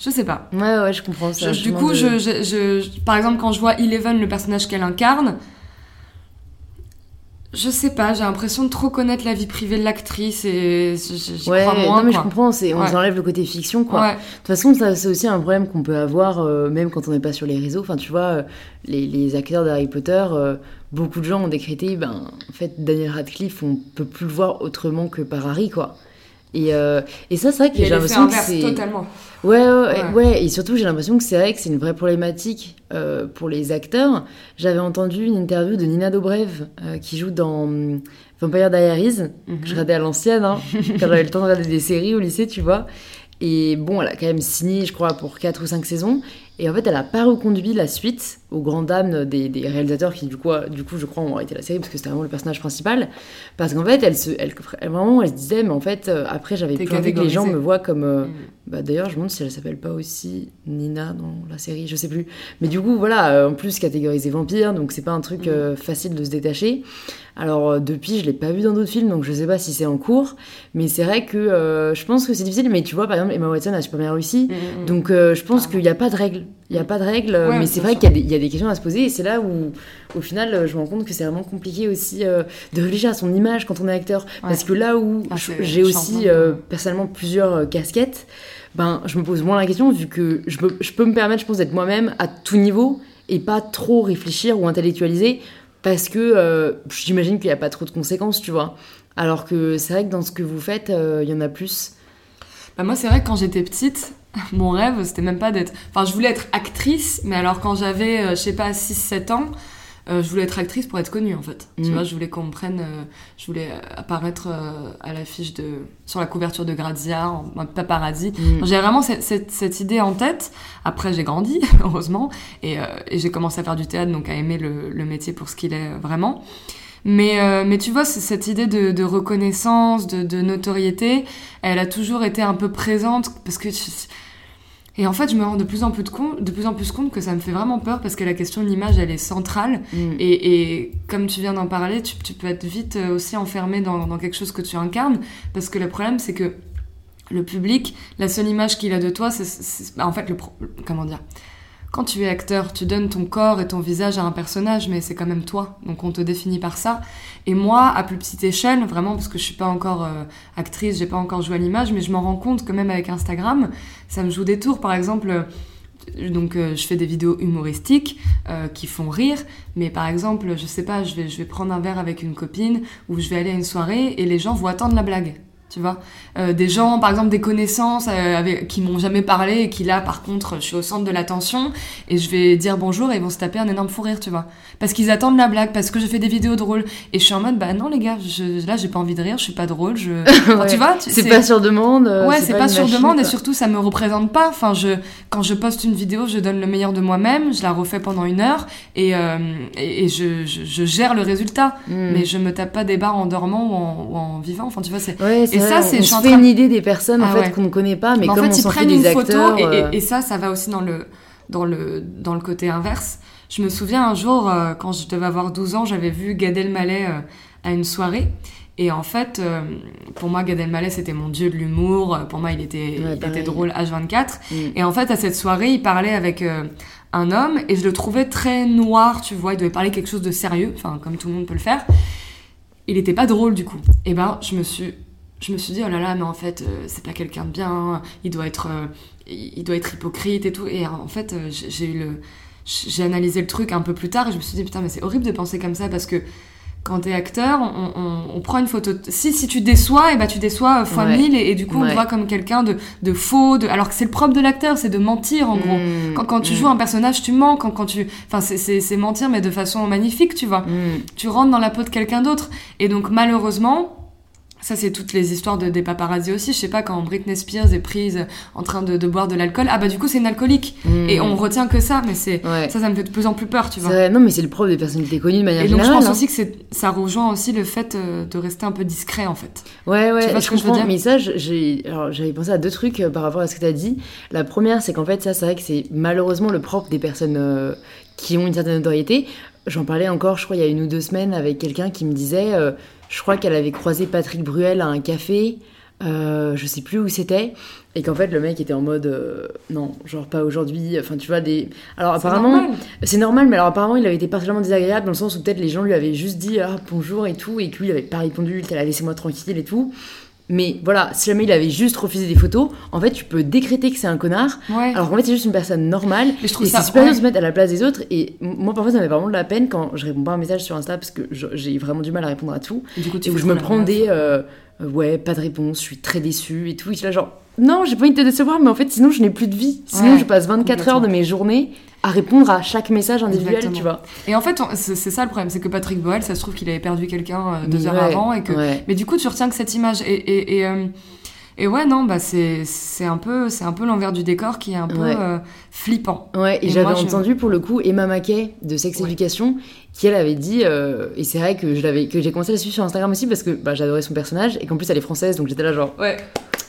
Je sais pas. Ouais, ouais, je comprends ça. du coup, je, je, par exemple, quand je vois Eleven, le personnage qu'elle incarne, je sais pas, j'ai l'impression de trop connaître la vie privée de l'actrice et j'y ouais, crois moins. Non, mais quoi. je comprends, c'est, on Ouais. enlève le côté fiction, quoi. Ouais. De toute façon, ça, c'est aussi un problème qu'on peut avoir, euh, même quand on n'est pas sur les réseaux. Enfin, tu vois, euh, les, les acteurs d'Harry Potter, euh, beaucoup de gens ont décrété, ben, en fait, Daniel Radcliffe, on peut plus le voir autrement que par Harry, quoi. Et, euh, et ça, c'est vrai que j'ai l'impression que c'est... totalement. Ouais, ouais, ouais, Ouais. ouais, et surtout j'ai l'impression que c'est vrai que c'est une vraie problématique euh, pour les acteurs. J'avais entendu une interview de Nina Dobrev euh, qui joue dans hum, Vampire Diaries, Mhm. que je regardais à l'ancienne, hein, <laughs> quand j'avais le temps de regarder des séries au lycée, tu vois. Et bon, elle a quand même signé, je crois, pour 4 ou 5 saisons. Et en fait, elle a pas reconduit la suite aux grandes dames des, des réalisateurs qui, du coup, du coup, je crois, ont arrêté la série parce que c'était vraiment le personnage principal. Parce qu'en fait, elle se, elle, vraiment, elle se disait, mais en fait, euh, après, j'avais plus envie que les gens catégorisée. me voient comme. euh, Mm. bah, D'ailleurs, je me demande si elle s'appelle pas aussi Nina dans la série, je sais plus. Mais du coup, voilà, euh, en plus catégorisé vampire, donc c'est pas un truc Mm. euh, facile de se détacher. Alors depuis, je l'ai pas vu dans d'autres films, donc je sais pas si c'est en cours. Mais c'est vrai que euh, je pense que c'est difficile. Mais tu vois, par exemple, Emma Watson a super bien réussi. Mm. Donc je pense Ah. qu'il n'y a pas de règles. Il n'y a pas de règles, Ouais, mais c'est vrai qu'il y, a des- il y a des questions à se poser. Et c'est là où, au final, je me rends compte que c'est vraiment compliqué aussi euh, de réfléchir à son image quand on est acteur. Parce que là où Ah, j'ai aussi quoi. euh, personnellement plusieurs euh, casquettes, ben, je me pose moins la question vu que je peux, je peux me permettre, je pense, d'être moi-même à tout niveau et pas trop réfléchir ou intellectualiser parce que euh, j'imagine qu'il n'y a pas trop de conséquences, tu vois. Alors que c'est vrai que dans ce que vous faites, il y en a plus. Bah moi, c'est vrai que quand j'étais petite, <laughs> mon rêve, c'était même pas d'être. Enfin, je voulais être actrice, mais alors quand j'avais, euh, je sais pas, 6-7 ans, euh, je voulais être actrice pour être connue, en fait. Tu Mm. vois, je voulais qu'on me prenne. euh, je voulais euh, apparaître à l'affiche de. sur la couverture de Grazia, en paparazzi. Mm. J'ai vraiment cette, cette- cette idée en tête. Après, j'ai grandi, <laughs> heureusement, et, et j'ai commencé à faire du théâtre, donc à aimer le, le métier pour ce qu'il est vraiment. Mais, euh, mais tu vois, cette idée de, de reconnaissance, de, de notoriété, elle a toujours été un peu présente parce que. Et en fait, je me rends de plus en plus de, compte, de plus en plus compte que ça me fait vraiment peur parce que la question de l'image, elle est centrale. Mm. Et, et comme tu viens d'en parler, tu, tu peux être vite euh, aussi enfermé dans, dans quelque chose que tu incarnes. Parce que le problème, c'est que le public, la seule image qu'il a de toi, c'est- bah, en fait le pro- comment dire? Quand tu es acteur, tu donnes ton corps et ton visage à un personnage, mais c'est quand même toi. Donc on te définit par ça. Et moi, à plus petite échelle, vraiment, parce que je suis pas encore euh, actrice, j'ai pas encore joué à l'image, mais je m'en rends compte que même avec Instagram, ça me joue des tours. Par exemple, euh, donc euh, je fais des vidéos humoristiques euh, qui font rire, mais par exemple, je sais pas, je vais, je vais prendre un verre avec une copine ou je vais aller à une soirée et les gens vont attendre la blague. Tu vois, Euh, des gens, par exemple, des connaissances euh, avec, qui m'ont jamais parlé et qui là, par contre, je suis au centre de l'attention et je vais dire bonjour et ils vont se taper un énorme fou rire, tu vois. Parce qu'ils attendent la blague, parce que je fais des vidéos drôles. Et je suis en mode, bah non, les gars, je, là, j'ai pas envie de rire, je suis pas drôle, je. <laughs> Enfin, Ouais. tu vois, C'est pas sur demande. euh, Ouais, c'est pas, sur machine, demande et surtout ça me représente pas. Enfin, je quand je poste une vidéo, je donne le meilleur de moi-même, je la refais pendant une heure et euh, et, et je, je, je gère le résultat. Mm. Mais je me tape pas des barres en dormant ou en, ou en vivant. Enfin, tu vois, c'est. Ouais, Et ça, c'est- on je suis se en train- une idée des personnes en Ah fait ouais. qu'on ne connaît pas, mais Mais en comme fait, on ils prennent une acteurs. photo et, euh, et, et ça, ça va aussi dans le dans le dans le côté inverse. Je me souviens un jour euh, quand je devais avoir 12 ans, j'avais vu Gad Elmaleh euh, à une soirée. Et en fait, euh, pour moi, Gad Elmaleh, c'était mon dieu de l'humour. Pour moi, il était, Ouais, il était drôle H24. mm. Et en fait, à cette soirée, il parlait avec un homme et je le trouvais très noir, tu vois. Il devait parler quelque chose de sérieux, enfin, comme tout le monde peut le faire. Il était pas drôle du coup. Et ben, je me suis, je me suis dit, oh là là, mais en fait, euh, c'est pas quelqu'un de bien. Il doit être, euh, il doit être hypocrite et tout. Et en fait, euh, j'ai eu le, j'ai analysé le truc un peu plus tard et je me suis dit, putain, mais c'est horrible de penser comme ça parce que quand t'es acteur, on, on- on prend une photo. Si, si tu déçois, et bah tu déçois fois Ouais. mille et, et du coup on Ouais. te voit comme quelqu'un de, de faux, de... alors que c'est le propre de l'acteur, c'est de mentir en gros. Mm, Quand, quand tu mm, joues un personnage, tu mens. Quand, quand tu, enfin c'est mentir mais de façon magnifique, tu vois. mm. Tu rentres dans la peau de quelqu'un d'autre. Et donc malheureusement. Ça, c'est toutes les histoires de, des paparazzi aussi. Je sais pas, quand Britney Spears est prise en train de, de boire de l'alcool, ah bah du coup, c'est une alcoolique. Mm. Et on retient que ça, mais c'est Ouais. ça, ça me fait de plus en plus peur, tu vois. non, mais c'est le propre des personnalités connues de manière Et donc je générale. pense hein. aussi que ça rejoint aussi le fait euh, de rester un peu discret en fait. Ouais, ouais, Tu vois je ce que je veux dire mais ça, j'avais pensé à deux trucs euh, par rapport à ce que tu as dit. La première, c'est qu'en fait, ça, c'est vrai que c'est malheureusement le propre des personnes euh, qui ont une certaine notoriété. J'en parlais encore, je crois, il y a une ou deux semaines avec quelqu'un qui me disait, euh, je crois qu'elle avait croisé Patrick Bruel à un café. euh, je sais plus où c'était, et qu'en fait le mec était en mode euh, non, genre pas aujourd'hui, enfin tu vois, des. Alors apparemment. C'est normal, mais alors apparemment il avait été particulièrement désagréable dans le sens où peut-être les gens lui avaient juste dit ah, bonjour et tout, et que lui il avait pas répondu, qu'elle a laissé moi tranquille et tout. Mais voilà, si jamais il avait juste refusé des photos, en fait, tu peux décréter que c'est un connard. Alors qu'en fait, c'est juste une personne normale. Mais je trouve et ça- c'est super bien ouais. de se mettre à la place des autres. Et moi, parfois, ça me fait vraiment de la peine quand je réponds pas à un message sur Insta parce que j'ai vraiment du mal à répondre à tout. Et du coup, tu Et où je me prends des euh, ouais, pas de réponse, je suis très déçue et tout. Et je suis là, genre, non, j'ai pas envie de te décevoir, mais en fait, sinon, je n'ai plus de vie. Sinon, Ouais, je passe 24 heures de mes journées à répondre à chaque message individuel, Exactement. tu vois. Et en fait, c'est ça le problème, c'est que Patrick Boel, ça se trouve qu'il avait perdu quelqu'un euh, deux Mais heures ouais, avant et que. ouais. Mais du coup, tu retiens que cette image. Et, et, et, euh, et ouais, non, bah c'est un peu, c'est un peu l'envers du décor qui est un peu Ouais. euh, flippant. Ouais, et, Et j'avais je- entendu pour le coup Emma Mackey de Sex Ouais. Education qui elle avait dit euh, et c'est vrai que je l'avais que j'ai commencé à la suivre sur Instagram aussi parce que bah, j'adorais son personnage et qu'en plus elle est française donc j'étais là genre Ouais.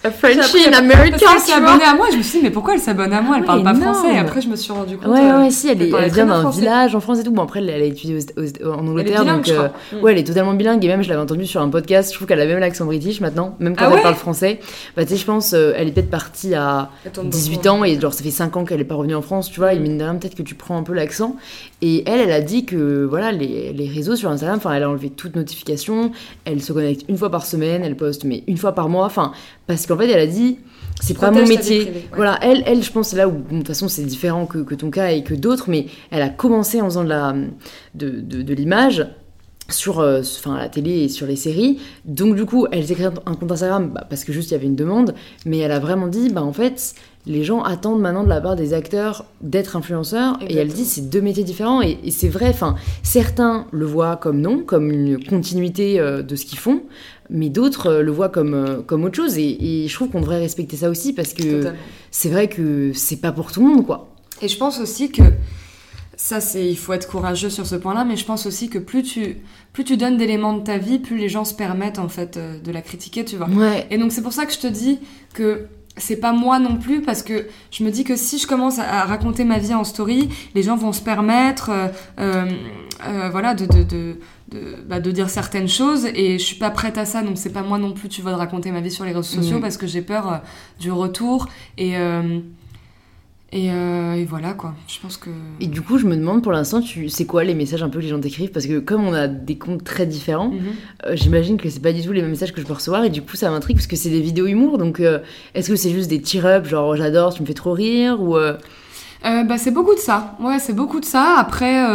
A Frenchie Parce America qu'elle s'est abonnée à moi, je me suis dit, mais pourquoi elle s'abonne à moi? Elle parle ouais, pas français. Et après, je me suis rendu compte. Ouais, euh, ouais, si, elle, est, elle elle vient d'un village en France et tout. Bon, après, elle, elle a étudié aux- aux- en Elle Angleterre, bilingue, donc euh, Mm. ouais, elle est totalement bilingue. Et même, je l'avais entendue sur un podcast. Je trouve qu'elle a même l'accent british maintenant, même quand Ah elle ouais? parle français. Bah, tu sais, je pense, euh, elle est peut-être partie à Elle tourne 18 beaucoup. ans et genre ça fait 5 ans qu'elle est pas revenue en France, tu vois, et Mm. mine de rien, peut-être que tu prends un peu l'accent. Et elle, elle a dit que voilà, les, les réseaux sur Instagram, enfin, elle a enlevé toute notification, elle se connecte une fois par semaine, elle poste mais une fois par mois, enfin, parce qu'en fait, elle a dit, c'est pas mon métier. privée, ouais. Voilà, elle, elle, je pense, c'est là où, de toute façon, c'est différent que, que ton cas et que d'autres, mais elle a commencé en faisant de la, de, de, de l'image sur euh, enfin, la télé et sur les séries. Donc du coup, elle s'est créée un compte Instagram bah, parce que juste il y avait une demande, mais elle a vraiment dit, bah en fait, les gens attendent maintenant de la part des acteurs d'être influenceurs. Et elle dit, c'est deux métiers différents et, et c'est vrai. Enfin, certains le voient comme non, comme une continuité euh, de ce qu'ils font, mais d'autres euh, le voient comme euh, comme autre chose. Et, et je trouve qu'on devrait respecter ça aussi parce que c'est vrai que c'est pas pour tout le monde, quoi. Et je pense aussi que ça, c'est il faut être courageux sur ce point-là, mais je pense aussi que plus tu plus tu donnes d'éléments de ta vie, plus les gens se permettent en fait de la critiquer, tu vois. Ouais. Et donc c'est pour ça que je te dis que c'est pas moi non plus parce que je me dis que si je commence à, raconter ma vie en story, les gens vont se permettre, euh, euh, euh, voilà, de, de, de, de, bah, de dire certaines choses et je suis pas prête à ça donc c'est pas moi non plus tu vois de raconter ma vie sur les réseaux sociaux Mhm. parce que j'ai peur euh, du retour et euh, et, euh, et voilà quoi. Je pense que Et du coup, je me demande pour l'instant, tu c'est quoi les messages un peu que les gens t'écrivent? Parce que comme on a des comptes très différents, Mhm. euh, j'imagine que c'est pas du tout les mêmes messages que je peux recevoir. Et du coup, ça m'intrigue parce que c'est des vidéos humour. Donc, euh, est-ce que c'est juste des cheer-up, genre j'adore, tu me fais trop rire Ou Euh, bah, c'est beaucoup de ça. Ouais, c'est beaucoup de ça. Après,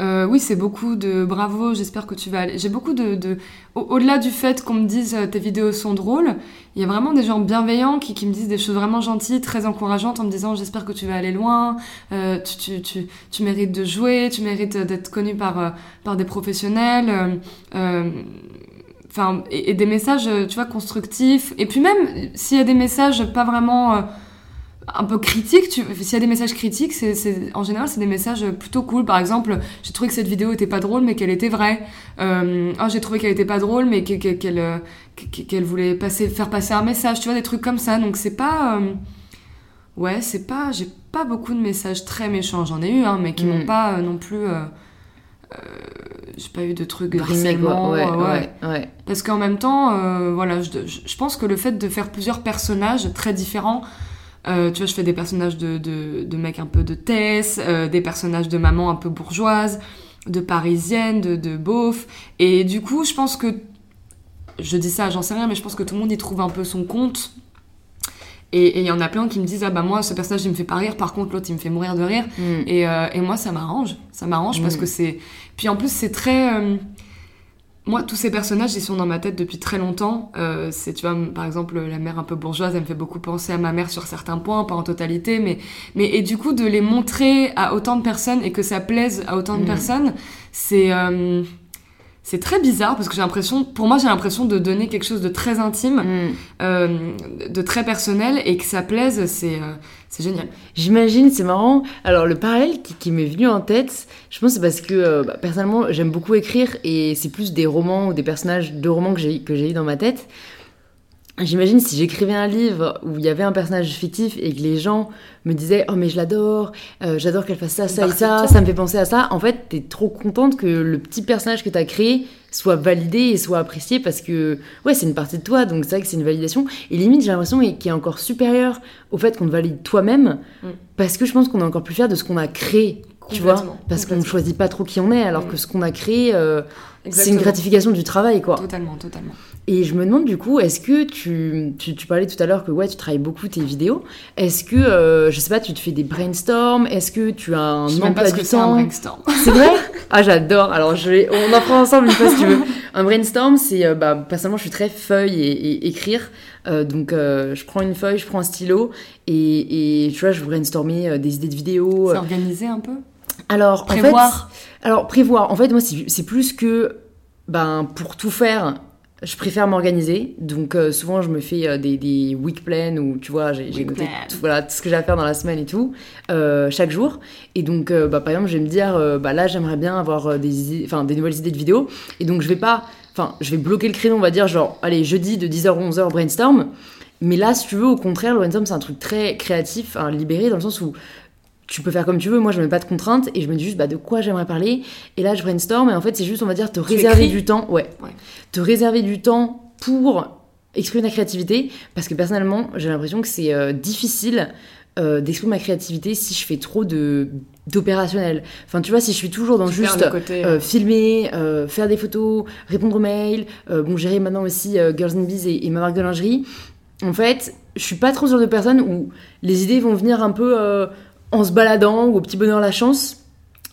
euh, oui, c'est beaucoup de bravo, j'espère que tu vas aller. J'ai beaucoup de. de... au- Au-delà du fait qu'on me dise euh, tes vidéos sont drôles, il y a vraiment des gens bienveillants qui, qui me disent des choses vraiment gentilles, très encourageantes en me disant j'espère que tu vas aller loin, euh, tu, tu, tu, tu mérites de jouer, tu mérites d'être connu par, par des professionnels. et, et des messages, tu vois, constructifs. Et puis même, s'il y a des messages pas vraiment un peu critiques, tu... s'il y a des messages critiques, c'est, en général, c'est des messages plutôt cool. Par exemple, j'ai trouvé que cette vidéo était pas drôle, mais qu'elle était vraie. Euh, ah, j'ai trouvé qu'elle était pas drôle, mais que- que- qu'elle, que- qu'elle voulait passer, faire passer un message, tu vois, des trucs comme ça. Donc c'est pas... euh, Ouais, c'est pas... J'ai pas beaucoup de messages très méchants. J'en ai eu, hein, mais qui Mm. m'ont pas euh, non plus... euh, j'ai pas eu de trucs harcèlement. Ouais, ouais. ouais. Parce qu'en même temps, euh, voilà, je pense que le fait de faire plusieurs personnages très différents, euh, tu vois, je fais des personnages de, de, de mecs un peu de Tess, euh, des personnages de maman un peu bourgeoise, de parisienne, de, de beauf, et du coup, je pense que, je dis ça, j'en sais rien, mais je pense que tout le monde y trouve un peu son compte. Et il y en a plein qui me disent, ah bah moi, ce personnage, il me fait pas rire, par contre, l'autre, il me fait mourir de rire. Mm. Et, euh, et moi, ça m'arrange. Ça m'arrange parce Mm. que c'est. Puis en plus, c'est très. Moi, tous ces personnages, ils sont dans ma tête depuis très longtemps. Euh, c'est, tu vois, par exemple, la mère un peu bourgeoise, elle me fait beaucoup penser à ma mère sur certains points, pas en totalité, mais, mais et du coup, de les montrer à autant de personnes et que ça plaise à autant de Mm. personnes, c'est. euh, c'est très bizarre parce que j'ai l'impression, pour moi, j'ai l'impression de donner quelque chose de très intime, Mm. euh, de très personnel et que ça plaise, c'est, euh, c'est génial. J'imagine, c'est marrant. Alors, le parallèle qui, qui m'est venu en tête, je pense que c'est parce que, euh, bah, personnellement, j'aime beaucoup écrire et c'est plus des romans ou des personnages de romans que j'ai que j'ai eu dans ma tête. J'imagine si j'écrivais un livre où il y avait un personnage fictif et que les gens me disaient oh mais je l'adore, euh, j'adore qu'elle fasse ça, ça et ça, ça me fait penser à ça. En fait, t'es trop contente que le petit personnage que t'as créé soit validé et soit apprécié parce que ouais c'est une partie de toi donc c'est vrai que c'est une validation et limite j'ai l'impression qu'il est encore supérieur au fait qu'on te valide toi-même mm. parce que je pense qu'on est encore plus fier de ce qu'on a créé tu vois parce qu'on ne choisit pas trop qui on est alors mm. que ce qu'on a créé euh, c'est une gratification du travail quoi totalement totalement et je me demande du coup, est-ce que tu, tu, parlais tout à l'heure que ouais, tu travailles beaucoup tes vidéos. Est-ce que, euh, je sais pas, tu te fais des brainstorms? Est-ce que tu as un je emploi du temps un brainstorm. <laughs> C'est vrai? <laughs> Ah, j'adore. Alors, je vais, on en prend ensemble une fois si tu veux. <laughs> Un brainstorm, c'est, euh, bah, personnellement, je suis très feuille et, écrire. Euh, donc, je prends une feuille, je prends un stylo et, et tu vois, je brainstormer des idées de vidéos. C'est organisé un peu? Alors, prévoir. En fait, alors, prévoir. En fait, moi, c'est plus que, ben, pour tout faire je préfère m'organiser, donc euh, souvent je me fais euh, des, des, week plans où tu vois j'ai noté tout, voilà, tout ce que j'ai à faire dans la semaine et tout, euh, chaque jour. Et donc bah, par exemple je vais me dire bah là j'aimerais bien avoir des, enfin, des nouvelles idées de vidéos, et donc je vais pas, enfin je vais bloquer le créneau on va dire genre allez jeudi de 10h à 11h brainstorm, mais là si tu veux au contraire le brainstorm c'est un truc très créatif, libéré dans le sens où tu peux faire comme tu veux. Moi, je mets pas de contraintes et je me dis juste bah, de quoi j'aimerais parler. Et là, je brainstorm et en fait, c'est juste, on va dire, te réserver du temps. Ouais. Te réserver du temps pour exprimer ta créativité. Parce que personnellement, j'ai l'impression que c'est euh, difficile euh, d'exprimer ma créativité si je fais trop de d'opérationnel. Enfin, tu vois, si je suis toujours dans juste euh, filmer, faire des photos, répondre aux mails, bon, gérer maintenant aussi Girls and Bees et, ma marque de lingerie. En fait, je suis pas trop genre de personne où les idées vont venir un peu en se baladant ou au petit bonheur la chance,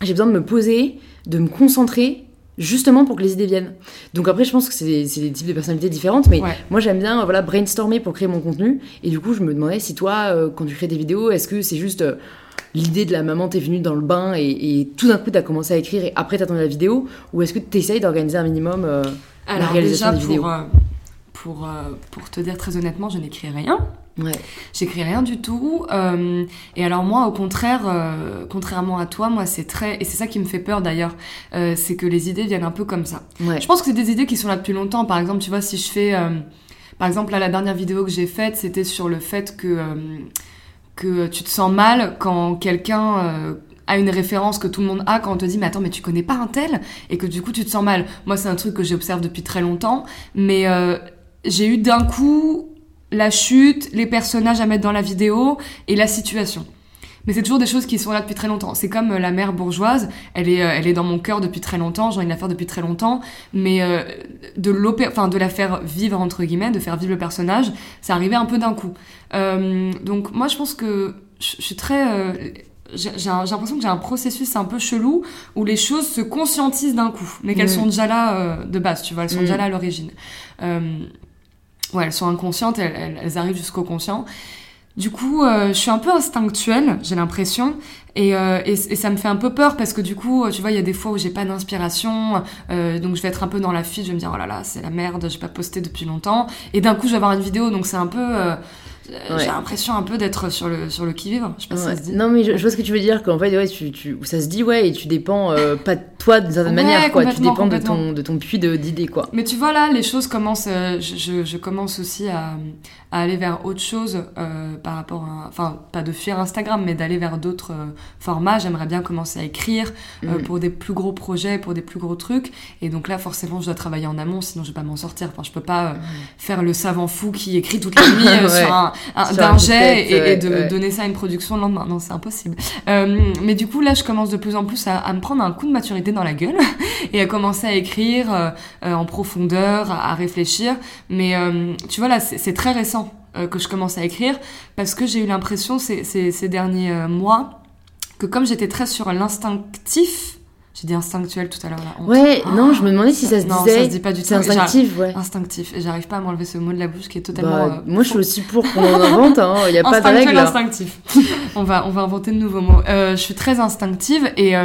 j'ai besoin de me poser, de me concentrer justement pour que les idées viennent. Donc après, je pense que c'est des, types de personnalités différentes, mais moi j'aime bien voilà brainstormer pour créer mon contenu. Et du coup, je me demandais si toi, euh, quand tu crées des vidéos, est-ce que c'est juste euh, l'idée de la maman t'est venue dans le bain et, tout d'un coup t'as commencé à écrire et après t'as attendu la vidéo, ou est-ce que tu essayes d'organiser un minimum euh, la réalisation des vidéos? pour, pour te dire très honnêtement, je n'écris rien. Ouais. J'écris rien du tout. Euh, et alors moi, au contraire, euh, contrairement à toi, moi c'est très et c'est ça qui me fait peur d'ailleurs, euh, c'est que les idées viennent un peu comme ça. Ouais. Je pense que c'est des idées qui sont là depuis longtemps. Par exemple, tu vois, si je fais, euh, par exemple, là la dernière vidéo que j'ai faite, c'était sur le fait que euh, que tu te sens mal quand quelqu'un a une référence que tout le monde a quand on te dit mais attends mais tu connais pas un tel? Et que du coup tu te sens mal. Moi c'est un truc que j'observe depuis très longtemps, mais j'ai eu d'un coup la chute, les personnages à mettre dans la vidéo et la situation. Mais c'est toujours des choses qui sont là depuis très longtemps. C'est comme euh, la mère bourgeoise, elle est, euh, elle est dans mon cœur depuis très longtemps, j'ai envie de la faire depuis très longtemps, mais euh, de enfin de la faire vivre entre guillemets, de faire vivre le personnage, c'est arrivé un peu d'un coup. donc moi je pense que je, suis très j'ai l'impression que j'ai un processus un peu chelou où les choses se conscientisent d'un coup, mais qu'elles mm. sont déjà là de base, tu vois, elles sont déjà mm. là à l'origine. Ouais, elles sont inconscientes, elles, arrivent jusqu'au conscient. Du coup, euh, je suis un peu instinctuelle, j'ai l'impression, et, euh, et, et, ça me fait un peu peur parce que du coup, tu vois, il y a des fois où j'ai pas d'inspiration, euh, donc je vais être un peu dans la fuite, je vais me dire oh là là, c'est la merde, j'ai pas posté depuis longtemps, et d'un coup, je vais avoir une vidéo, donc c'est un peu euh, j'ai l'impression un peu d'être sur le, sur le qui-vive. Je sais pas si ça se dit. Non, mais je, vois ce que tu veux dire, qu'en fait, ouais, tu, tu, ça se dit, ouais, et tu dépends euh, <laughs> pas de toi d'une certaine manière, quoi. Tu dépends de ton, de ton puits d'idées, quoi. Mais tu vois, là, les choses commencent. Euh, je, je, commence aussi à, à, aller vers autre chose euh, par rapport à. Enfin, pas de fuir Instagram, mais d'aller vers d'autres euh, formats. J'aimerais bien commencer à écrire mm. pour des plus gros projets, pour des plus gros trucs. Et donc là, forcément, je dois travailler en amont, sinon je vais pas m'en sortir. Enfin, je peux pas mm. faire le savant fou qui écrit toute la nuit sur un, d'un jet et, de donner ça à une production le lendemain. Non, c'est impossible. Euh, mais du coup, là, je commence de plus en plus à, me prendre un coup de maturité dans la gueule <laughs> et à commencer à écrire euh, euh, en profondeur, à, réfléchir. Mais tu vois, là, c'est très récent que je commence à écrire parce que j'ai eu l'impression ces, ces, ces derniers mois que comme j'étais très sur l'instinctif, j'ai dit instinctuel tout à l'heure. Là. Ouais, non, je me demandais si ça se non, disait. ça se dit pas du tout. C'est instinctif, ouais. Instinctif. Et j'arrive pas à m'enlever ce mot de la bouche qui est totalement. Bah, euh, moi, je suis aussi pour qu'on en invente. Hein. Il n'y a pas de règle. instinctif. <laughs> on va, on va inventer de nouveaux mots. Euh, je suis très instinctive et.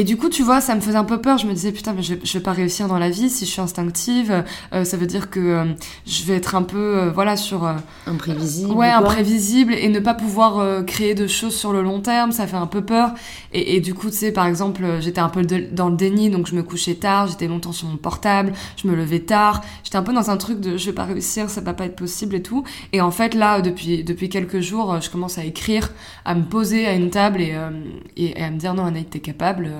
Et du coup, tu vois, ça me faisait un peu peur. Je me disais, putain, mais je, je vais pas réussir dans la vie si je suis instinctive. Euh, ça veut dire que euh, je vais être un peu, euh, voilà, sur. euh, Imprévisible. ouais, imprévisible et ne pas pouvoir créer de choses sur le long terme, ça fait un peu peur. Et, et du coup, tu sais, par exemple, j'étais un peu de- dans le déni, donc je me couchais tard, j'étais longtemps sur mon portable, je me levais tard. J'étais un peu dans un truc de je vais pas réussir, ça va pas être possible et tout. Et en fait, là, depuis, depuis quelques jours, je commence à écrire, à me poser à une table et, et, et à me dire non, Anaïd, t'es capable.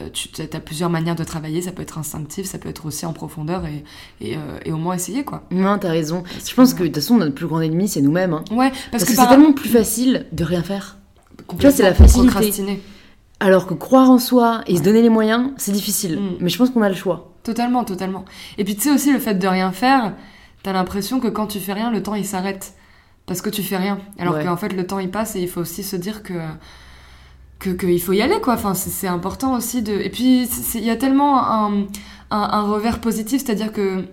Euh, tu as plusieurs manières de travailler, ça peut être instinctif, ça peut être aussi en profondeur et, et, euh, et au moins essayer, quoi. Non, t'as raison. Je pense que de toute façon, notre plus grand ennemi, c'est nous-mêmes. hein. Ouais, Parce, parce, que, c'est tellement plus facile de rien faire. vois, c'est la facilité. procrastiner. Alors que croire en soi et se donner les moyens, c'est difficile. Mm. Mais je pense qu'on a le choix. Totalement, totalement. Et puis tu sais aussi le fait de rien faire, t'as l'impression que quand tu fais rien, le temps il s'arrête. Parce que tu fais rien. Alors Ouais. qu'en fait le temps il passe et il faut aussi se dire que que qu'il faut y aller quoi. Enfin c'est important aussi de. Et puis il y a tellement un, un, un revers positif, c'est-à-dire que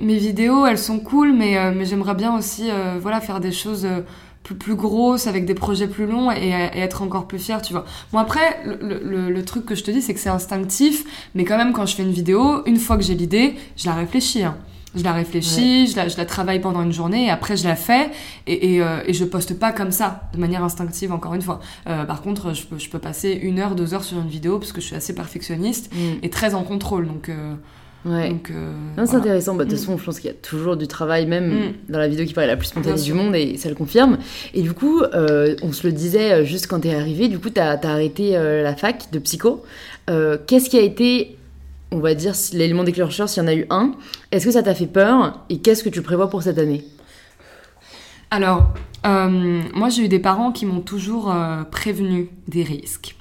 mes vidéos elles sont cool, mais euh, mais j'aimerais bien aussi euh, voilà faire des choses. euh, plus, plus grosses, avec des projets plus longs et, et être encore plus fière, tu vois. Bon après, le, le- le truc que je te dis, c'est que c'est instinctif, mais quand même, quand je fais une vidéo, une fois que j'ai l'idée, je la réfléchis. hein. Je la réfléchis, je, la, je la travaille pendant une journée, et après je la fais, et, et, euh, et je poste pas comme ça, de manière instinctive, encore une fois. Euh, par contre, je peux, je peux passer une heure, deux heures sur une vidéo, parce que je suis assez perfectionniste et très en contrôle, donc... euh, Ouais. donc euh, Non, c'est voilà. intéressant. Bah, de toute Mm. façon, je pense qu'il y a toujours du travail, même Mm. dans la vidéo qui paraît la plus spontanée du monde, et ça le confirme. Et du coup, on se le disait juste quand t'es arrivé, du coup, t'as as arrêté la fac de psycho. Qu'est-ce qui a été, on va dire, l'élément déclencheur, s'il y en a eu un Est-ce que ça t'a fait peur Et qu'est-ce que tu prévois pour cette année? Alors, euh, moi j'ai eu des parents qui m'ont toujours euh, prévenu des risques.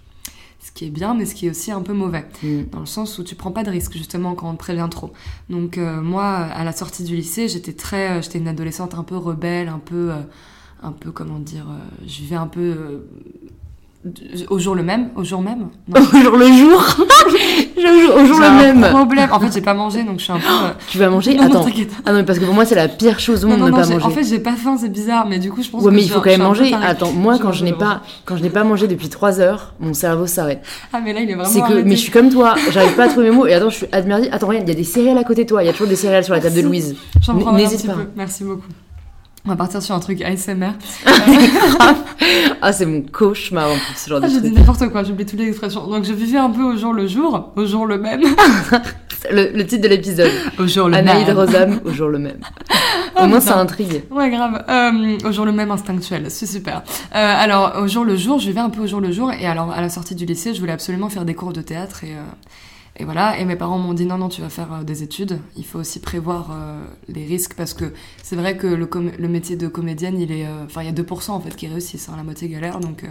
Ce qui est bien, mais ce qui est aussi un peu mauvais. Mm. Dans le sens où tu prends pas de risques, justement, quand on te prévient trop. Donc, euh, moi, à la sortie du lycée, j'étais très. j'étais une adolescente un peu rebelle, un peu. un peu, comment dire. je vivais un peu. Au jour le même Au jour même Non. <laughs> Au jour le jour <laughs> Au jour le même problème. En fait, j'ai pas mangé, donc je suis un peu. euh, <gasps> Tu vas manger? Non, non, Attends. t'inquiète. Ah non, mais parce que pour moi, c'est la pire chose au Non, monde non, de ne non, pas manger. en fait, j'ai pas faim, c'est bizarre, mais du coup, je pense Ouais, que mais il faut quand même manger. Attends, moi, quand je n'ai pas, quand je n'ai pas mangé depuis 3 heures, mon cerveau s'arrête. Ah, mais là, il est vraiment. C'est que, mais je suis comme toi, j'arrive pas à trouver mes mots. Et attends, je suis admirée. Attends, regarde, il y a des céréales à côté de toi. Il y a toujours des céréales sur la table de. Louise. N'hésite pas. Merci beaucoup. On va partir sur un truc ASMR. <laughs> Ah, c'est mon cauchemar en plus, ce genre Ah, de j'ai dit truc. n'importe quoi, j'oublie toutes les expressions. Donc je vivais un peu au jour le jour, au jour le même. <laughs> Le, le titre de l'épisode. Au jour le Anaïd même. Rosam, au jour le même. <laughs> Au moins, putain. ça intrigue. Ouais, grave. Euh, au jour le même instinctuel, c'est super. Euh, alors, au jour le jour, je vivais un peu au jour le jour. Et alors, à la sortie du lycée, je voulais absolument faire des cours de théâtre. Et, euh, et voilà. Et mes parents m'ont dit non, non, tu vas faire euh, des études. Il faut aussi prévoir euh, les risques parce que c'est vrai que le, métier de comédienne, il est. euh, y a 2% en fait qui réussissent, hein, la moitié galère. Donc.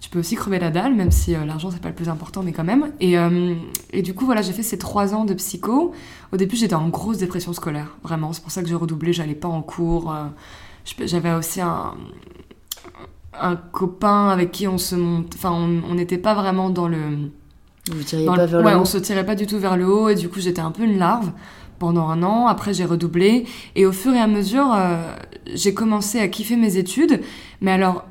tu peux aussi crever la dalle, même si l'argent c'est pas le plus important, mais quand même. Et, du coup, voilà, j'ai fait ces trois ans de psycho. Au début, j'étais en grosse dépression scolaire, vraiment. C'est pour ça que j'ai redoublé, j'allais pas en cours. J'avais aussi un, un copain avec qui on se monte. Enfin, on n'était pas vraiment dans le. Vous tiriez pas le- vers ouais, le on haut. se tirait pas du tout vers le haut, et du coup, j'étais un peu une larve pendant un an. Après, j'ai redoublé. Et au fur et à mesure, euh, j'ai commencé à kiffer mes études. Mais alors,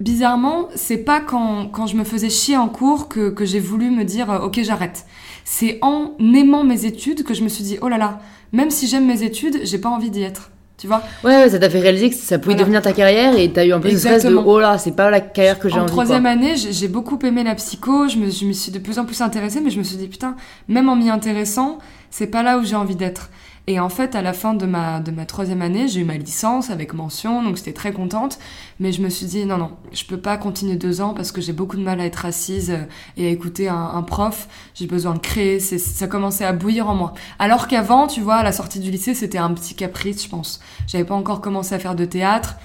bizarrement, c'est pas quand, quand je me faisais chier en cours que, que j'ai voulu me dire euh, ok j'arrête. C'est en aimant mes études que je me suis dit oh là là, même si j'aime mes études, j'ai pas envie d'y être. Tu vois Ouais, ouais, ça t'a fait réaliser que ça pouvait Voilà. devenir ta carrière et t'as eu un peu ce stress de Exactement. oh là, c'est pas la carrière que j'ai En envie. troisième quoi. année, j'ai j'ai beaucoup aimé la psycho, je me, je me suis de plus en plus intéressée, mais je me suis dit putain, même en m'y intéressant, c'est pas là où j'ai envie d'être. Et en fait, à la fin de ma, de ma troisième année, j'ai eu ma licence avec mention, donc j'étais très contente. Mais je me suis dit, non, non, je peux pas continuer deux ans parce que j'ai beaucoup de mal à être assise euh, et à écouter un, prof. J'ai besoin de créer, ça commençait à bouillir en moi. Alors qu'avant, tu vois, à la sortie du lycée, c'était un petit caprice, je pense. J'avais pas encore commencé à faire de théâtre.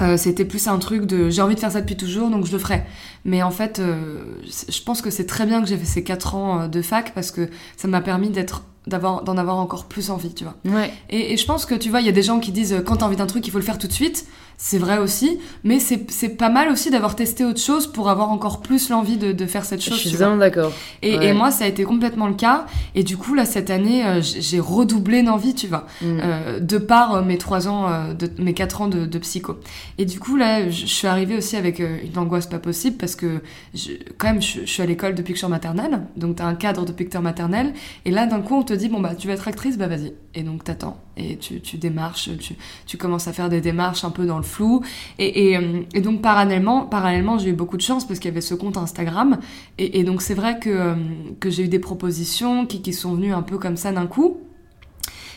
Euh, c'était plus un truc de j'ai envie de faire ça depuis toujours donc je le ferai mais en fait euh, je pense que c'est très bien que j'ai fait ces quatre ans de fac parce que ça m'a permis d'être d'avoir d'en avoir encore plus envie, tu vois. Ouais. Et, et je pense que tu vois, il y a des gens qui disent euh, quand t'as envie d'un truc, il faut le faire tout de suite. C'est vrai aussi, mais c'est c'est pas mal aussi d'avoir testé autre chose pour avoir encore plus l'envie de, de faire cette Je chose. suis tu vois. vraiment d'accord. Et, Ouais. et moi, ça a été complètement le cas. Et du coup, là, cette année, euh, j'ai redoublé d'envie, tu vois, Mm. euh, de par euh, mes trois ans, euh, de, mes quatre ans de, de psycho. Et du coup, là, je je suis arrivée aussi avec une angoisse pas possible parce que, je, quand même, je, je suis à l'école depuis que je suis en maternelle. Donc, t'as un cadre depuis que t'es en maternelle. Et là, d'un coup, on te dit, bon, bah, tu vas être actrice, bah, vas-y. Et donc, t'attends. Et tu, tu démarches, tu, tu commences à faire des démarches un peu dans le flou. Et, et, euh, et donc, parallèlement, parallèlement j'ai eu beaucoup de chance parce qu'il y avait ce compte Instagram. Et, et donc, c'est vrai que, euh, que j'ai eu des propositions qui, qui sont venues un peu comme ça d'un coup.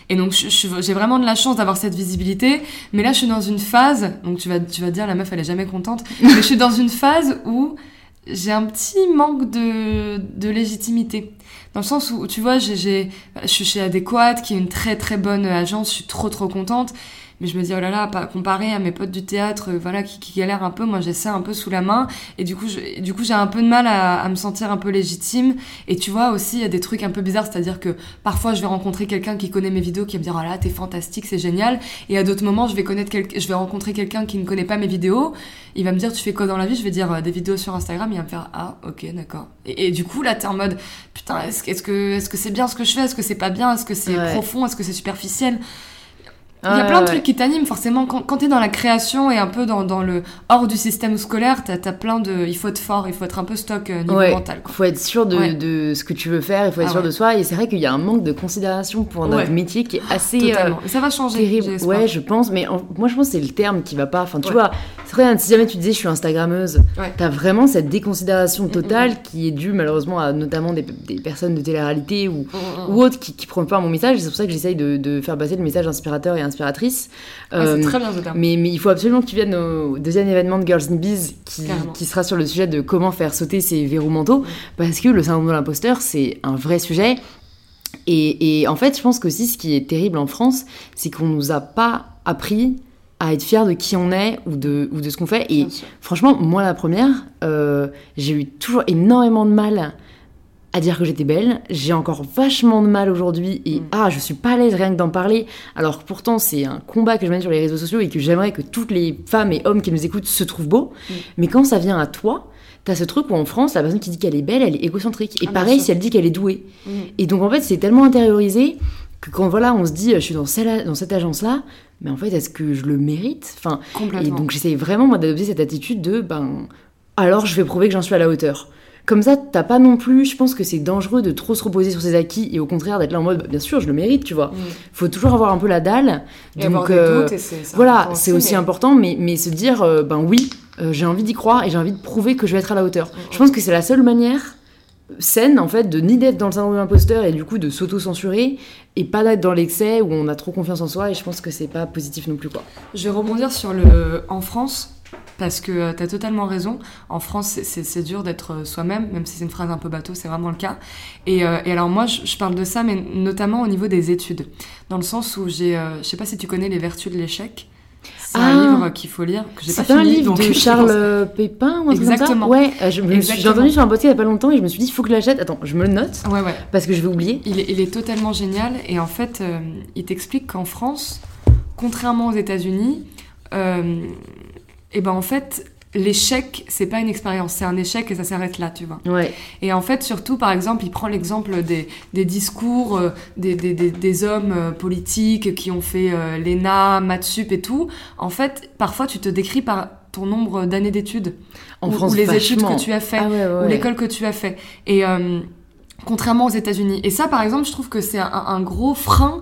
Et donc, j'ai vraiment de la chance d'avoir cette visibilité. Mais là, je suis dans une phase. Donc, tu vas, tu vas dire, la meuf, elle est jamais contente. <laughs> mais je suis dans une phase où j'ai un petit manque de, de légitimité. Dans le sens où, tu vois, j'ai, je suis chez Adéquate, qui est une très très bonne agence. Je suis trop trop contente. Mais je me dis, oh là là, pas comparé à mes potes du théâtre, euh, voilà, qui, qui galèrent un peu, moi j'ai ça un peu sous la main. Et du coup, je- du coup, j'ai un peu de mal à, à me sentir un peu légitime. Et tu vois aussi, il y a des trucs un peu bizarres, c'est-à-dire que parfois je vais rencontrer quelqu'un qui connaît mes vidéos, qui va me dire, oh là, t'es fantastique, c'est génial. Et à d'autres moments, je vais connaître quel- je vais rencontrer quelqu'un qui ne connaît pas mes vidéos. Il va me dire, tu fais quoi dans la vie? Je vais dire euh, des vidéos sur Instagram. Il va me faire, ah, ok, d'accord. Et, et du coup, là, t'es en mode, putain, est-ce, que- est-ce que, est-ce que c'est bien ce que je fais? Est-ce que c'est pas bien? Est-ce que c'est Ouais. profond? Est-ce que c'est superficiel? Il y a plein de trucs qui t'animent, forcément. Quand, quand t'es dans la création et un peu dans, dans le hors du système scolaire, t'as as plein de. Il faut être fort, il faut être un peu stock euh, niveau Ouais, mental. Quoi. faut être sûr de, Ouais. de ce que tu veux faire, il faut être Ah sûr ouais. de soi. Et c'est vrai qu'il y a un manque de considération pour notre métier qui est assez euh, ça va changer. terrible. Ouais, je pense, mais en- moi je pense que c'est le terme qui va pas. Enfin, tu vois, c'est vrai, si jamais tu disais je suis Instagrammeuse, t'as vraiment cette déconsidération Mm, totale qui est due malheureusement à notamment des, des personnes de télé-réalité ou, Mm, mm, mm. ou autres qui, qui prennent pas mon message. C'est pour ça que j'essaye de, de faire passer le message inspirateur et inspiratrice. Ouais, Euh, c'est très bien ce terme. mais, mais il faut absolument que tu viennes au deuxième événement de Girls in Bees qui, sera sur le sujet de comment faire sauter ses verrous mentaux parce que le syndrome de l'imposteur c'est un vrai sujet. Et, et en fait je pense qu'aussi ce qui est terrible en France c'est qu'on nous a pas appris à être fiers de qui on est ou de, ou de ce qu'on fait. Et franchement moi la première euh, j'ai eu toujours énormément de mal à dire que j'étais belle. J'ai encore vachement de mal aujourd'hui et Mm. ah, je suis pas à l'aise rien que d'en parler. Alors que pourtant, c'est un combat que je mène sur les réseaux sociaux et que j'aimerais que toutes les femmes et hommes qui nous écoutent se trouvent beaux. Mm. Mais quand ça vient à toi, t'as ce truc où en France, la personne qui dit qu'elle est belle, elle est égocentrique. Et Ah, pareil, si elle dit qu'elle est douée. Mm. Et donc en fait, c'est tellement intériorisé que quand voilà, on se dit, je suis dans, celle dans cette agence-là, mais en fait, est-ce que je le mérite? Enfin, et Complètement. donc j'essaye vraiment moi d'adopter cette attitude de ben alors je vais prouver que j'en suis à la hauteur. Comme ça, t'as pas non plus, je pense que c'est dangereux de trop se reposer sur ses acquis et au contraire d'être là en mode bah, bien sûr je le mérite, tu vois. Mm. Faut toujours avoir un peu la dalle. Et avoir Donc des euh, doutes, et c'est c'est voilà, important c'est aussi mais- important, mais, mais se dire euh, ben oui, euh, j'ai envie d'y croire et j'ai envie de prouver que je vais être à la hauteur. Mm, Je pense que c'est la seule manière saine en fait de ni d'être dans le syndrome de l'imposteur et du coup de s'auto-censurer et pas d'être dans l'excès où on a trop confiance en soi et je pense que c'est pas positif non plus quoi. Je vais rebondir sur le en France parce que tu as totalement raison. En France, c'est- c'est c'est dur d'être euh, soi-même, même si c'est une phrase un peu bateau, c'est vraiment le cas. Et, euh, et alors moi, je, je parle de ça, mais notamment au niveau des études, dans le sens où j'ai, euh, je sais pas si tu connais les vertus de l'échec. C'est un Ah. livre qu'il faut lire que j'ai pas C'est pas un fini. livre donc de Charles pense- euh, Pépin ou comme Exactement. ça Ouais, euh, je me suis- j'ai entendu sur un podcast il y a pas longtemps et je me suis dit il faut que je l'achète. Attends, je me le note Ouais, ouais. parce que je vais oublier. Il est, il est totalement génial et en fait, euh, il t'explique qu'en France, contrairement aux États-Unis, euh, et ben en fait, l'échec, c'est pas une expérience, c'est un échec et ça s'arrête là, tu vois. Ouais. Et en fait, surtout, par exemple, il prend l'exemple des, des discours euh, des, des, des, des hommes euh, politiques qui ont fait euh, l'ENA, Matsup et tout. En fait, parfois, tu te décris par ton nombre d'années d'études En ou, France, ou les études que tu as fait Ah ouais, ouais, ou l'école que tu as fait. Et contrairement aux États-Unis. Et ça, par exemple, je trouve que c'est un, un gros frein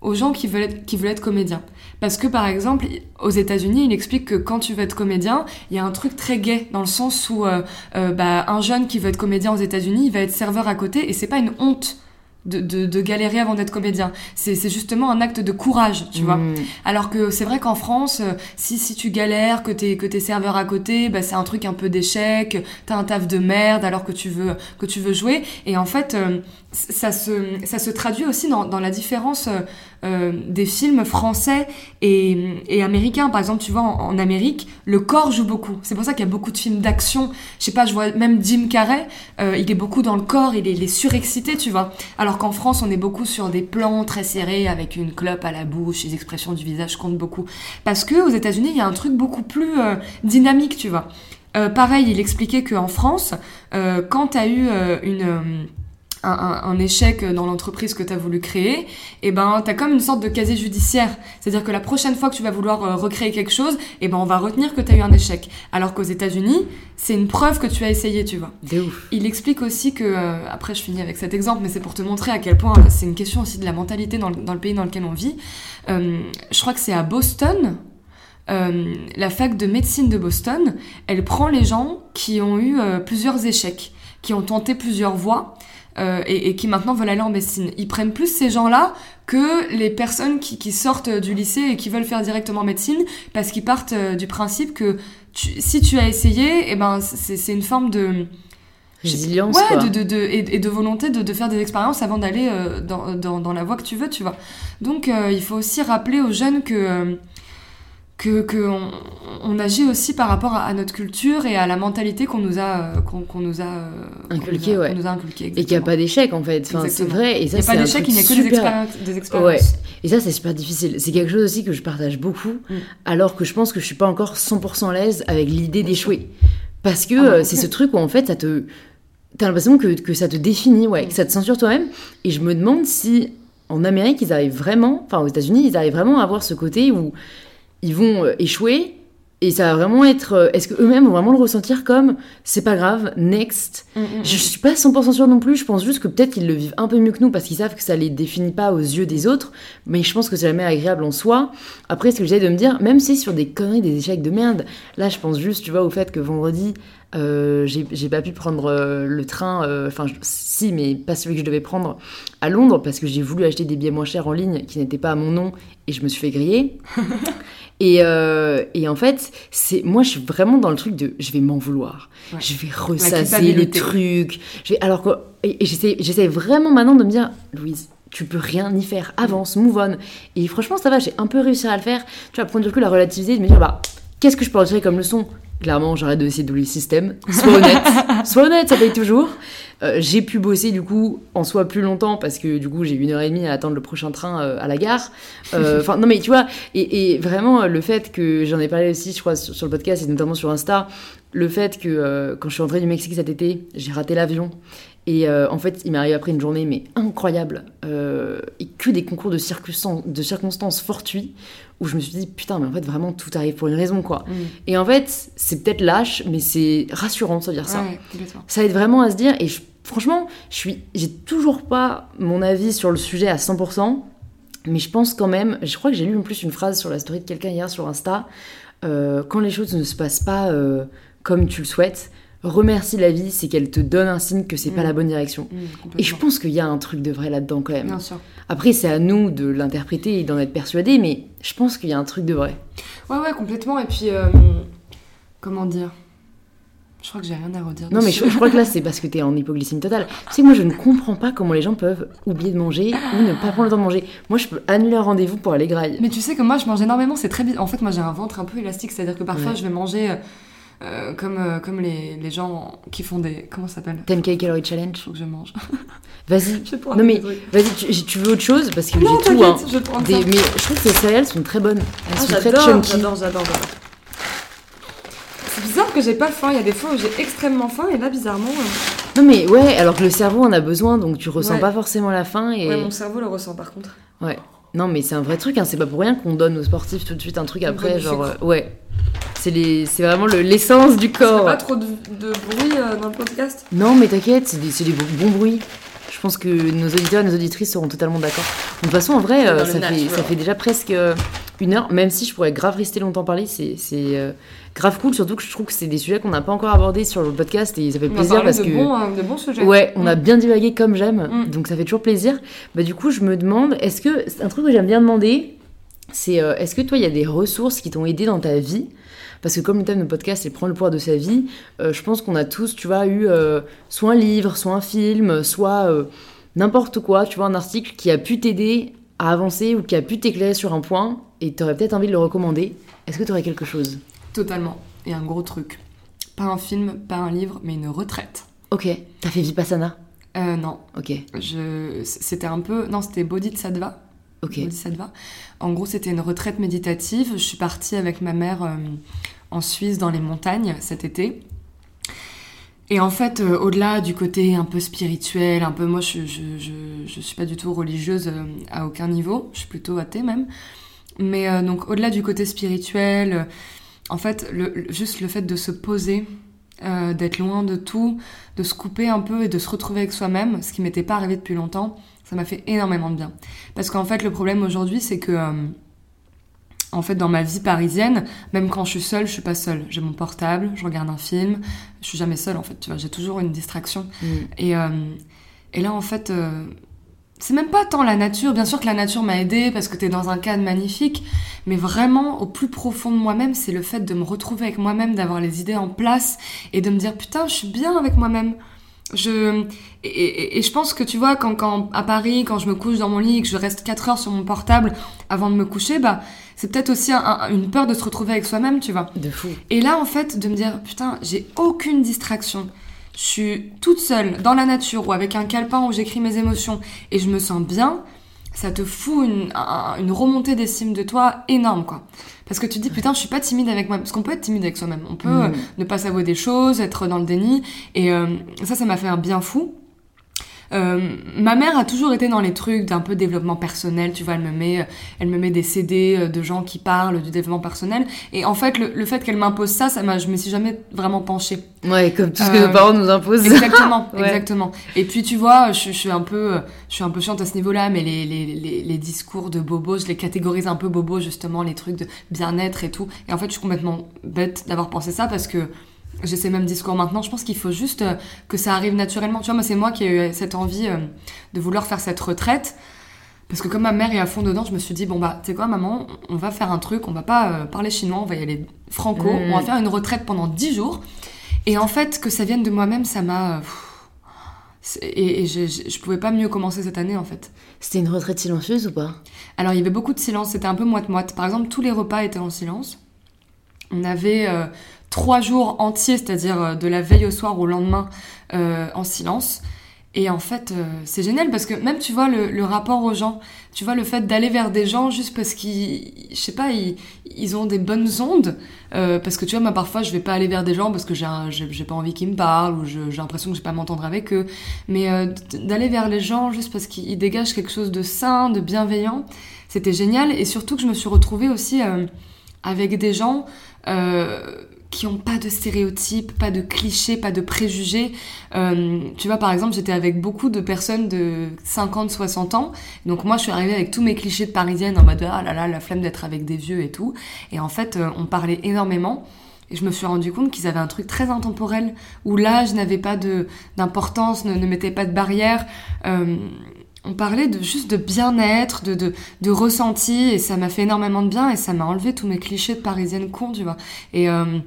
aux gens qui veulent être, qui veulent être comédiens. Parce que, par exemple, aux États-Unis, il explique que quand tu veux être comédien, il y a un truc très gay dans le sens où euh, euh, bah, un jeune qui veut être comédien aux États-Unis, il va être serveur à côté et c'est pas une honte. De, de, de galérer avant d'être comédien. C'est c'est justement un acte de courage, tu vois. Mm. Alors que c'est vrai qu'en France, euh, si, si tu galères, que t'es que t'es serveur à côté, bah, c'est un truc un peu d'échec, t'as un taf de merde alors que tu veux que tu veux jouer. Et en fait, euh, ça se, ça se traduit aussi dans, dans la différence euh, euh, des films français et, et américains. Par exemple, tu vois, en, Amérique, le corps joue beaucoup. C'est pour ça qu'il y a beaucoup de films d'action. Je sais pas, je vois même Jim Carrey, euh, il est beaucoup dans le corps, il est, il est surexcité, tu vois. Alors qu'en France, on est beaucoup sur des plans très serrés avec une clope à la bouche, les expressions du visage comptent beaucoup. Parce que aux États-Unis, il y a un truc beaucoup plus euh, dynamique, tu vois. Euh, pareil, il expliquait qu'en France, euh, quand tu as eu une, un, un- un échec dans l'entreprise que tu as voulu créer, et ben tu as comme une sorte de casier judiciaire. C'est-à-dire que la prochaine fois que tu vas vouloir euh, recréer quelque chose, et ben on va retenir que tu as eu un échec. Alors qu'aux États-Unis, c'est une preuve que tu as essayé, tu vois. De ouf. Il explique aussi que, euh, après je finis avec cet exemple, mais c'est pour te montrer à quel point euh, c'est une question aussi de la mentalité dans, le- dans le pays dans lequel on vit. Euh, je crois que c'est à Boston, euh, la fac de médecine de Boston, elle prend les gens qui ont eu euh, plusieurs échecs, qui ont tenté plusieurs voies. Euh, et, et qui maintenant veulent aller en médecine. Ils prennent plus ces gens-là que les personnes qui, qui sortent du lycée et qui veulent faire directement médecine parce qu'ils partent euh, du principe que tu- si tu as essayé, eh ben, c'est c'est une forme de, Résilience, Ouais, quoi. de, de, de, et, et de volonté de, de faire des expériences avant d'aller euh, dans, dans, dans la voie que tu veux, tu vois. Donc euh, il faut aussi rappeler aux jeunes que, euh, que, que on, agit aussi par rapport à, à notre culture et à la mentalité qu'on nous a, euh, qu'on qu'on nous a, euh, qu'on Inculqué, ouais. qu'on nous a inculqué. Et qu'il n'y a pas d'échec en fait. Enfin, c'est vrai. Et Il ça, n'y a c'est pas d'échec, il n'y a que des super- expériences. Des expériences. Ouais. Et ça, c'est super difficile. C'est quelque chose aussi que je partage beaucoup, Mm. alors que je pense que je suis pas encore 100% à l'aise avec l'idée d'échouer. Parce que Ah, moi euh, c'est ce truc où en fait, ça te. T'as l'impression que, que ça te définit, ouais, que ça te censure toi-même. Et je me demande si en Amérique, ils arrivent vraiment, enfin aux États-Unis, ils arrivent vraiment à avoir ce côté où ils vont euh, échouer et ça va vraiment être. euh, Est-ce qu'eux-mêmes vont vraiment le ressentir comme c'est pas grave, next? Mm, mm, je suis pas 100% sûre non plus, je pense juste que peut-être qu'ils le vivent un peu mieux que nous parce qu'ils savent que ça les définit pas aux yeux des autres, mais je pense que c'est jamais agréable en soi. Après, ce que j'essaie de me dire, même si sur des conneries, des échecs de merde, là je pense juste, tu vois, au fait que vendredi, euh, j'ai pas pu prendre euh, le train, enfin si, mais pas celui que je devais prendre à Londres parce que j'ai voulu acheter des billets moins chers en ligne qui n'étaient pas à mon nom et je me suis fait griller. <laughs> et, euh, et en fait, c'est moi je suis vraiment dans le truc de je vais m'en vouloir. Ouais. Je vais ressasser le culpabilité. truc. Je vais- alors que j'essaie vraiment maintenant de me dire Louise, tu peux rien y faire. Avance, move on. Et franchement, ça va, j'ai un peu réussi à le faire. Tu vas prendre du recul, à relativiser, de me dire bah qu'est-ce que je peux en tirer comme leçon? Clairement, j'arrête de essayer de le système. Sois honnête. <laughs> Sois honnête, ça paye toujours. Euh, j'ai pu bosser du coup en soi plus longtemps parce que du coup j'ai une heure et demie à attendre le prochain train euh, à la gare. Euh, <laughs> Enfin non mais tu vois et, et vraiment le fait que j'en ai parlé aussi je crois sur, sur le podcast et notamment sur Insta le fait que quand je suis rentrée du Mexique cet été j'ai raté l'avion et en fait il m'est arrivé après une journée mais incroyable et que des concours de de circonstances fortuits où je me suis dit putain mais en fait vraiment tout arrive pour une raison quoi. mm. Et en fait c'est peut-être lâche mais c'est rassurant de se dire ça Ouais, ça aide vraiment à se dire et je- franchement je suis j'ai toujours pas mon avis sur le sujet à 100% mais je pense quand même je crois que j'ai lu en plus une phrase sur la story de quelqu'un hier sur Insta euh, quand les choses ne se passent pas euh, comme tu le souhaites remercie la vie c'est qu'elle te donne un signe que c'est pas Mm. la bonne direction Mm, et je pense qu'il y a un truc de vrai là-dedans quand même Bien sûr. après c'est à nous de l'interpréter et d'en être persuadé mais je pense qu'il y a un truc de vrai Ouais, ouais, complètement. Et puis, euh, comment dire? Je crois que j'ai rien à redire. Non, mais je, je crois que là, c'est parce que t'es en hypoglycémie totale. Tu sais, moi, je ne comprends pas comment les gens peuvent oublier de manger ou ne pas prendre le temps de manger. Moi, je peux annuler un rendez-vous pour aller graille. Mais tu sais que moi, je mange énormément, c'est très bizarre. En fait, moi, j'ai un ventre un peu élastique, c'est-à-dire que parfois, Ouais. je vais manger euh, comme, euh, comme les, les gens qui font des. Comment ça s'appelle 10K Calorie Challenge. Faut que je mange. <laughs> Vas-y. Non, mais vas-y, tu, tu veux autre chose Parce que j'ai tout. Hein. je prendre Des- ça. mais je trouve que ces céréales sont très bonnes. Elles Ah, sont très chunky. j'adore, j'adore, j'adore. C'est bizarre que j'ai pas faim. Il y a des fois où j'ai extrêmement faim et là, bizarrement, euh, Non, mais ouais, alors que le cerveau en a besoin, donc tu ressens Ouais. pas forcément la faim. Et... ouais, mon cerveau le ressent par contre. Ouais. Non, mais c'est un vrai truc, hein. c'est pas pour rien qu'on donne aux sportifs tout de suite un truc après, genre. euh, ouais. C'est les... c'est vraiment le- l'essence du corps. pas trop de, de bruit euh, dans le podcast? Non, mais t'inquiète, c'est des, c'est des bons bruits. Je pense que nos auditeurs et nos auditrices seront totalement d'accord. De toute façon, en vrai, euh, ça, fait, natural. ça fait déjà presque euh, une heure, même si je pourrais grave rester longtemps parler, c'est euh, grave cool, surtout que je trouve que c'est des sujets qu'on n'a pas encore abordés sur le podcast et ça fait On plaisir parce de, que... bons, euh, de bons sujets. Ouais, on a Mm. bien divagué comme j'aime, Mm. donc ça fait toujours plaisir. Bah, du coup, je me demande, est-ce que. c'est Un truc que j'aime bien demander, c'est est-ce que toi, il y a des ressources qui t'ont aidé dans ta vie Parce que comme le thème de podcast, c'est prendre le pouvoir de sa vie, euh, je pense qu'on a tous, tu vois, eu euh, soit un livre, soit un film, soit. euh, n'importe quoi, tu vois, un article qui a pu t'aider à avancer ou qui a pu t'éclairer sur un point et tu aurais peut-être envie de le recommander. Est-ce que tu aurais quelque chose? Totalement. Et un gros truc. Pas un film, pas un livre, mais une retraite. Ok. T'as fait Vipassana? Euh, non. Ok. Je... C'était un peu... Non, c'était Bodhisattva. Ok. Bodhisattva. En gros, c'était une retraite méditative. Je suis partie avec ma mère euh, en Suisse dans les montagnes cet été. Et en fait, euh, au-delà du côté un peu spirituel, un peu moi, je, je, je, je suis pas du tout religieuse euh, à aucun niveau, je suis plutôt athée même. Mais donc, au-delà du côté spirituel, en fait, juste le fait de se poser, d'être loin de tout, de se couper un peu et de se retrouver avec soi-même, ce qui m'était pas arrivé depuis longtemps, ça m'a fait énormément de bien. Parce qu'en fait, le problème aujourd'hui, c'est que, euh, en fait, dans ma vie parisienne, même quand je suis seule, je suis pas seule. J'ai mon portable, je regarde un film, je suis jamais seule en fait, tu vois, j'ai toujours une distraction. Mm. Et, euh, et là, en fait, euh, c'est même pas tant la nature. Bien sûr que la nature m'a aidée parce que t'es dans un cadre magnifique, mais vraiment, au plus profond de moi-même, c'est le fait de me retrouver avec moi-même, d'avoir les idées en place et de me dire putain, je suis bien avec moi-même. Je et, et- et je pense que tu vois quand, quand à Paris quand je me couche dans mon lit et que je reste 4 heures sur mon portable avant de me coucher bah c'est peut-être aussi un- un- une peur de se retrouver avec soi-même tu vois De fou. et là, en fait, de me dire, putain, j'ai aucune distraction. Je suis toute seule dans la nature ou avec un calepin où j'écris mes émotions et je me sens bien. Ça te fout une, un- une remontée d'estime de toi énorme, quoi. Parce que tu te dis, putain, je suis pas timide avec moi. Parce qu'on peut être timide avec soi-même. On peut Mm. euh, ne pas s'avouer des choses, être dans le déni. Et euh, ça, ça m'a fait un bien fou. Euh, ma mère a toujours été dans les trucs d'un peu développement personnel, tu vois, elle me met, elle me met des CD euh, de gens qui parlent du développement personnel. Et en fait, le, le fait qu'elle m'impose ça, ça m'a, je me suis jamais vraiment penchée. Ouais, comme tout ce que Euh, nos parents nous imposent. Exactement, <laughs> Ouais. exactement. Et puis tu vois, je, je suis un peu, je suis un peu chiante à ce niveau-là, mais les, les, les, les discours de bobo, je les catégorise un peu bobo justement, les trucs de bien-être et tout. Et en fait, je suis complètement bête d'avoir pensé ça parce que j'ai ces mêmes discours maintenant. Je pense qu'il faut juste euh, que ça arrive naturellement. Tu vois, moi, c'est moi qui ai eu cette envie euh, de vouloir faire cette retraite. Parce que comme ma mère est à fond dedans, je me suis dit, bon bah, tu sais quoi, maman, on va faire un truc, on va pas euh, parler chinois, on va y aller franco, Mm. on va faire une retraite pendant 10 jours. Et en fait, que ça vienne de moi-même, ça m'a... et je, je, je pouvais pas mieux commencer cette année, en fait. C'était une retraite silencieuse ou pas? Alors, il y avait beaucoup de silence, c'était un peu moite-moite. Par exemple, tous les repas étaient en silence. On avait euh, trois jours entiers, c'est-à-dire euh, de la veille au soir au lendemain, euh, en silence. Et en fait, euh, c'est génial parce que même, tu vois, le, le rapport aux gens, tu vois, le fait d'aller vers des gens juste parce qu'ils, je sais pas, ils, ils ont des bonnes ondes. Euh, parce que tu vois, moi, parfois, je vais pas aller vers des gens parce que j'ai j'ai pas envie qu'ils me parlent ou j'ai l'impression que je vais pas m'entendre avec eux. Mais euh, d'aller vers les gens juste parce qu'ils dégagent quelque chose de sain, de bienveillant, c'était génial. Et surtout que je me suis retrouvée aussi euh, avec des gens qui ont pas de stéréotypes, pas de clichés, pas de préjugés. Euh, tu vois, par exemple, j'étais avec beaucoup de personnes de 50, 60 ans. Donc moi, je suis arrivée avec tous mes clichés de parisienne en mode ah là là, la flemme d'être avec des vieux et tout. Et en fait, euh, on parlait énormément. Et je me suis rendu compte qu'ils avaient un truc très intemporel où l'âge n'avait pas d'importance, ne, ne mettait pas de barrière. Euh, on parlait de juste de bien-être, de, de, de ressenti, et ça m'a fait énormément de bien, et ça m'a enlevé tous mes clichés de parisienne con, tu vois. Et, euh,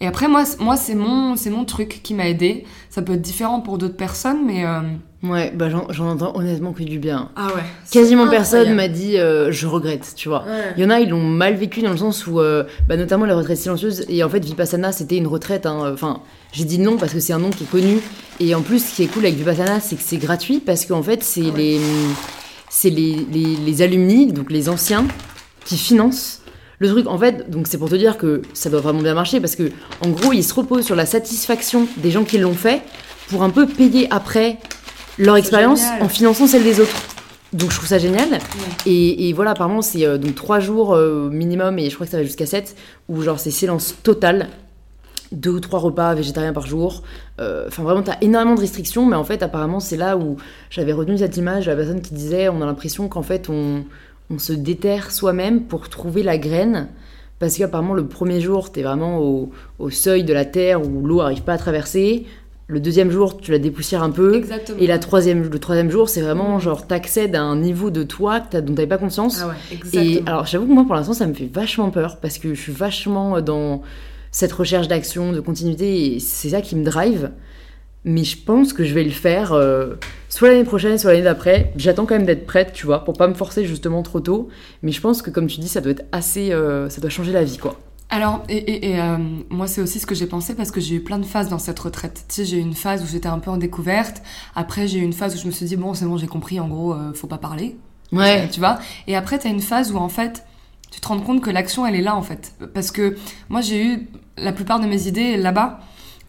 et après, moi, moi c'est mon, c'est mon truc qui m'a aidé. Ça peut être différent pour d'autres personnes, mais... euh, Ouais, bah j'en entends honnêtement que du bien. Ah ouais. Quasiment personne m'a dit euh, je regrette, tu vois. Ouais. Il y en a, ils l'ont mal vécu dans le sens où, euh, bah, notamment la retraite silencieuse, et en fait, Vipassana, c'était une retraite. hein. Enfin, j'ai dit non parce que c'est un nom qui est connu. Et en plus, ce qui est cool avec Vipassana, c'est que c'est gratuit parce qu'en fait, c'est Ah ouais. les, c'est les, les, les alumni, donc les anciens, qui financent le truc. En fait, donc c'est pour te dire que ça doit vraiment bien marcher parce que, en gros, ils se reposent sur la satisfaction des gens qui l'ont fait pour un peu payer après leur expérience génial. en finançant celle des autres. Donc je trouve ça génial. Et, et voilà, apparemment, c'est euh, donc 3 jours euh, minimum, et je crois que ça va jusqu'à 7, où genre c'est silence total. Deux ou trois repas végétariens par jour. Euh, Enfin, vraiment, t'as énormément de restrictions, mais en fait, apparemment, c'est là où j'avais retenu cette image de la personne qui disait on a l'impression qu'en fait, on, on se déterre soi-même pour trouver la graine. Parce qu'apparemment, le premier jour, t'es vraiment au, au seuil de la terre où l'eau arrive pas à traverser. Le deuxième jour, tu la dépoussières un peu. Exactement. Et la troisième, le troisième jour, c'est vraiment genre t'accèdes à un niveau de toi dont t'avais pas conscience. Ah ouais, exactement. et alors j'avoue que moi pour l'instant ça me fait vachement peur parce que je suis vachement dans cette recherche d'action, de continuité et c'est ça qui me drive. mais je pense que je vais le faire euh, soit l'année prochaine, soit l'année d'après. J'attends quand même d'être prête, tu vois, pour pas me forcer justement trop tôt. Mais je pense que, comme tu dis, ça doit être assez. euh, ça doit changer la vie, quoi. Alors, et, et- et, euh, moi, c'est aussi ce que j'ai pensé parce que j'ai eu plein de phases dans cette retraite. Tu sais, j'ai eu une phase où j'étais un peu en découverte. Après, j'ai eu une phase où je me suis dit, bon, c'est bon, j'ai compris, en gros, euh, faut pas parler. Ouais. Tu vois? Et après, t'as une phase où, en fait, tu te rends compte que l'action, elle est là, en fait. Parce que moi, j'ai eu la plupart de mes idées là-bas.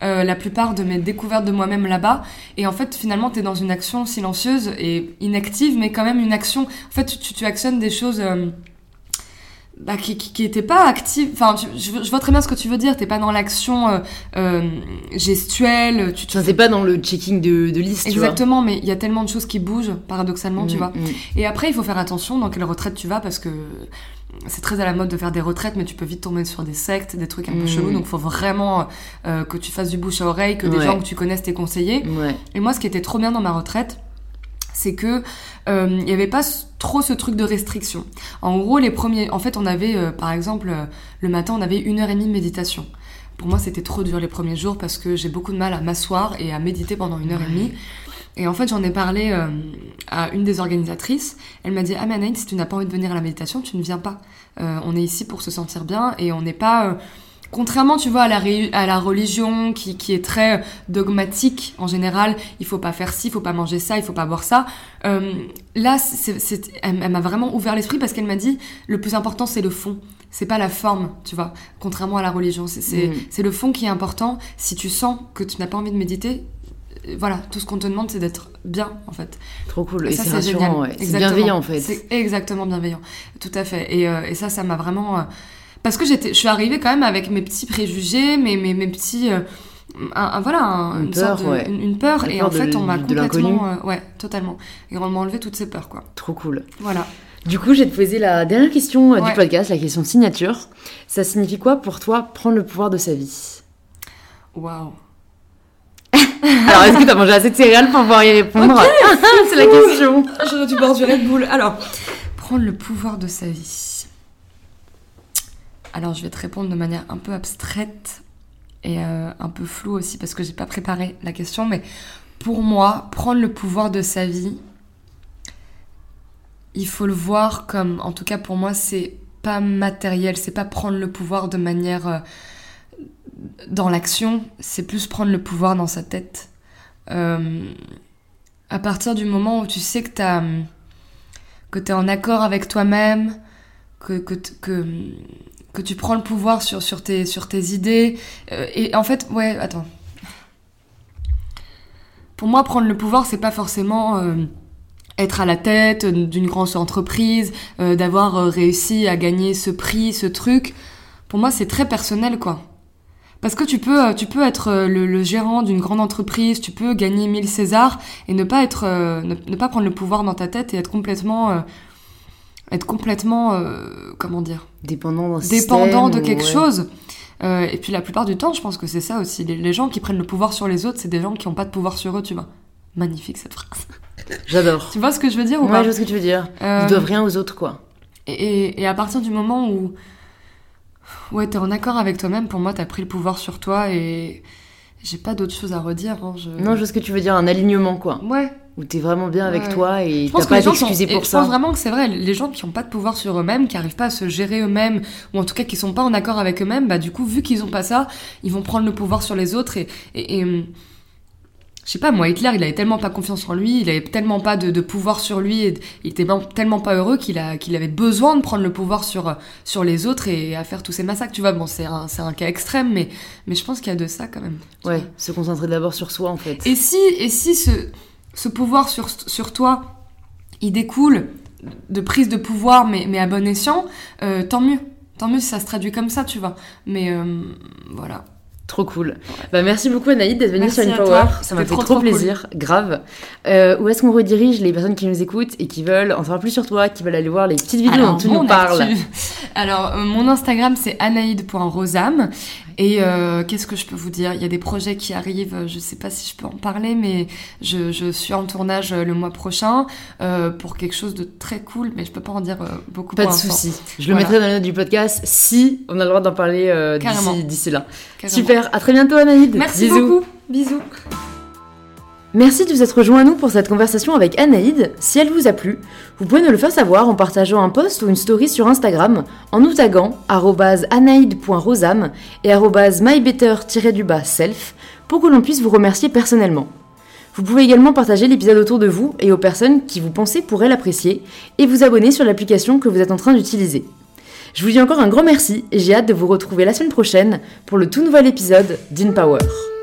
euh, la plupart de mes découvertes de moi-même là-bas et en fait finalement tu es dans une action silencieuse et inactive mais quand même une action en fait tu, tu actionnes des choses euh, bah, qui, qui, qui étaient pas actives enfin tu- je, je vois très bien ce que tu veux dire t'es pas dans l'action euh, euh, gestuelle tu, tu Enfin, c'est pas dans le checking de, de liste, tu vois. Exactement, mais il y a tellement de choses qui bougent, paradoxalement, tu Mm, vois. mm. Et après, il faut faire attention dans quelle retraite tu vas, parce que c'est très à la mode de faire des retraites, mais tu peux vite tomber sur des sectes, des trucs un peu Mm. chelous, donc faut vraiment euh, que tu fasses du bouche à oreille, que des Ouais. gens que tu connaisses t'aient conseillé. Ouais. Et moi, ce qui était trop bien dans ma retraite, c'est que il y avait pas trop ce truc de restriction. En gros, les premiers, en fait, on avait, euh, par exemple, euh, le matin, on avait une heure et demie de méditation. Pour moi, c'était trop dur les premiers jours parce que j'ai beaucoup de mal à m'asseoir et à méditer pendant une heure et demie. Et en fait, j'en ai parlé euh, à une des organisatrices. Elle m'a dit Ah, mais si tu n'as pas envie de venir à la méditation, tu ne viens pas. Euh, on est ici pour se sentir bien et on n'est pas. euh, Contrairement, tu vois, à la, ré- à la religion qui, qui est très dogmatique en général, il faut pas faire ci, il faut pas manger ça, il faut pas boire ça. euh, là, elle, elle m'a vraiment ouvert l'esprit parce qu'elle m'a dit le plus important c'est le fond, c'est pas la forme, tu vois. Contrairement à la religion, c'est, Mm. le fond qui est important. Si tu sens que tu n'as pas envie de méditer, euh, voilà, tout ce qu'on te demande c'est d'être bien en fait. Trop cool. Et Et ça, c'est génial. ouais. C'est Exactement. bienveillant, en fait. C'est exactement bienveillant. Tout à fait. Et, euh, et ça, ça m'a vraiment. euh, Parce que j'étais, je suis arrivée quand même avec mes petits préjugés, mes, mes, mes petits. euh, un, un- voilà, un- Une une, sorte peur, de- ouais. une, une peur. Et peur en fait, on m'a complètement. euh, ouais, totalement. Et on m'a enlevé toutes ces peurs, quoi. Trop cool. Voilà. Du coup, je vais te poser la dernière question euh, Ouais. du podcast, la question signature. Ça signifie quoi pour toi prendre le pouvoir de sa vie? Waouh. <laughs> Alors, est-ce que t'as mangé assez de céréales pour pouvoir y répondre? <laughs> C'est la question. J'aurais dû boire du Red Bull. Alors, prendre le pouvoir de sa vie. Alors, je vais te répondre de manière un peu abstraite et euh, un peu floue aussi parce que j'ai pas préparé la question. Mais pour moi, prendre le pouvoir de sa vie, il faut le voir comme, en tout cas pour moi, c'est pas matériel. C'est pas prendre le pouvoir de manière euh, dans l'action. C'est plus prendre le pouvoir dans sa tête. Euh, à partir du moment où tu sais que t'as que t'es en accord avec toi-même, que, que, que tu prends le pouvoir sur, sur, tes, sur tes idées. euh, et en fait, ouais, attends. Pour moi, prendre le pouvoir, c'est pas forcément euh, être à la tête d'une grande entreprise, euh, d'avoir réussi à gagner ce prix, ce truc. Pour moi, c'est très personnel, quoi. Parce que tu peux, tu peux être le, gérant d'une grande entreprise, tu peux gagner 1000 Césars et ne pas être, ne, pas prendre le pouvoir dans ta tête et être complètement, être complètement, euh, comment dire, Dépendant dépendant de quelque ouais. chose. Euh, et puis la plupart du temps, je pense que c'est ça aussi. Les, les gens qui prennent le pouvoir sur les autres, c'est des gens qui n'ont pas de pouvoir sur eux, tu vois. Magnifique cette phrase. <laughs> J'adore. Tu vois ce que je veux dire ou Ouais, pas je vois ce que tu veux dire. Euh, Ils doivent rien aux autres, quoi. et, et- et à partir du moment où ouais, t'es en accord avec toi-même, pour moi, t'as pris le pouvoir sur toi et j'ai pas d'autre chose à redire. hein, je... Non, je vois ce que tu veux dire, un alignement, quoi. Ouais, Où t'es vraiment bien avec Ouais. toi et je t'as pas à t'excuser et pour je ça. pense vraiment que c'est vrai, les gens qui n'ont pas de pouvoir sur eux-mêmes, qui arrivent pas à se gérer eux-mêmes, ou en tout cas qui sont pas en accord avec eux-mêmes, bah du coup, vu qu'ils ont pas ça, ils vont prendre le pouvoir sur les autres et. et, et, hum, je sais pas, moi, Hitler, il avait tellement pas confiance en lui, il avait tellement pas de, de pouvoir sur lui, et il était tellement pas heureux qu'il avait besoin de prendre le pouvoir sur, sur les autres et à faire tous ces massacres. Tu vois, bon, c'est un, un cas extrême, mais, mais je pense qu'il y a de ça quand même. Ouais, vois. se concentrer d'abord sur soi, en fait. Et si, et si ce, ce pouvoir sur, sur toi, il découle de prise de pouvoir, mais, mais à bon escient, euh, tant mieux. Tant mieux si ça se traduit comme ça, tu vois. Mais euh, voilà. Trop cool. Bah, merci beaucoup Anaïd d'être venue sur InPower. Ça m'a fait trop, trop, trop cool. plaisir, grave. Euh, où est-ce qu'on redirige les personnes qui nous écoutent et qui veulent en savoir plus sur toi, qui veulent aller voir les petites vidéos dont tu nous parles? <laughs> Alors, euh, mon Instagram, c'est anaïd.rosam. Et euh, qu'est-ce que je peux vous dire? Il y a des projets qui arrivent, je sais pas si je peux en parler, mais je, je suis en tournage euh, le mois prochain euh, pour quelque chose de très cool, mais je peux pas en dire beaucoup Pas de soucis. Je le mettrai dans les notes du podcast si on a le droit d'en parler d'ici d'ici là. Carrément. Super. À très bientôt Anaïd. Merci Bisous. beaucoup. Bisous. Merci de vous être rejoint à nous pour cette conversation avec Anaïd. Si elle vous a plu, vous pouvez nous le faire savoir en partageant un post ou une story sur Instagram en nous taguant anaïd.rosam et mybetter-self pour que l'on puisse vous remercier personnellement. Vous pouvez également partager l'épisode autour de vous et aux personnes qui vous pensez pourraient l'apprécier et vous abonner sur l'application que vous êtes en train d'utiliser. Je vous dis encore un grand merci et j'ai hâte de vous retrouver la semaine prochaine pour le tout nouvel épisode d'InPower. Power.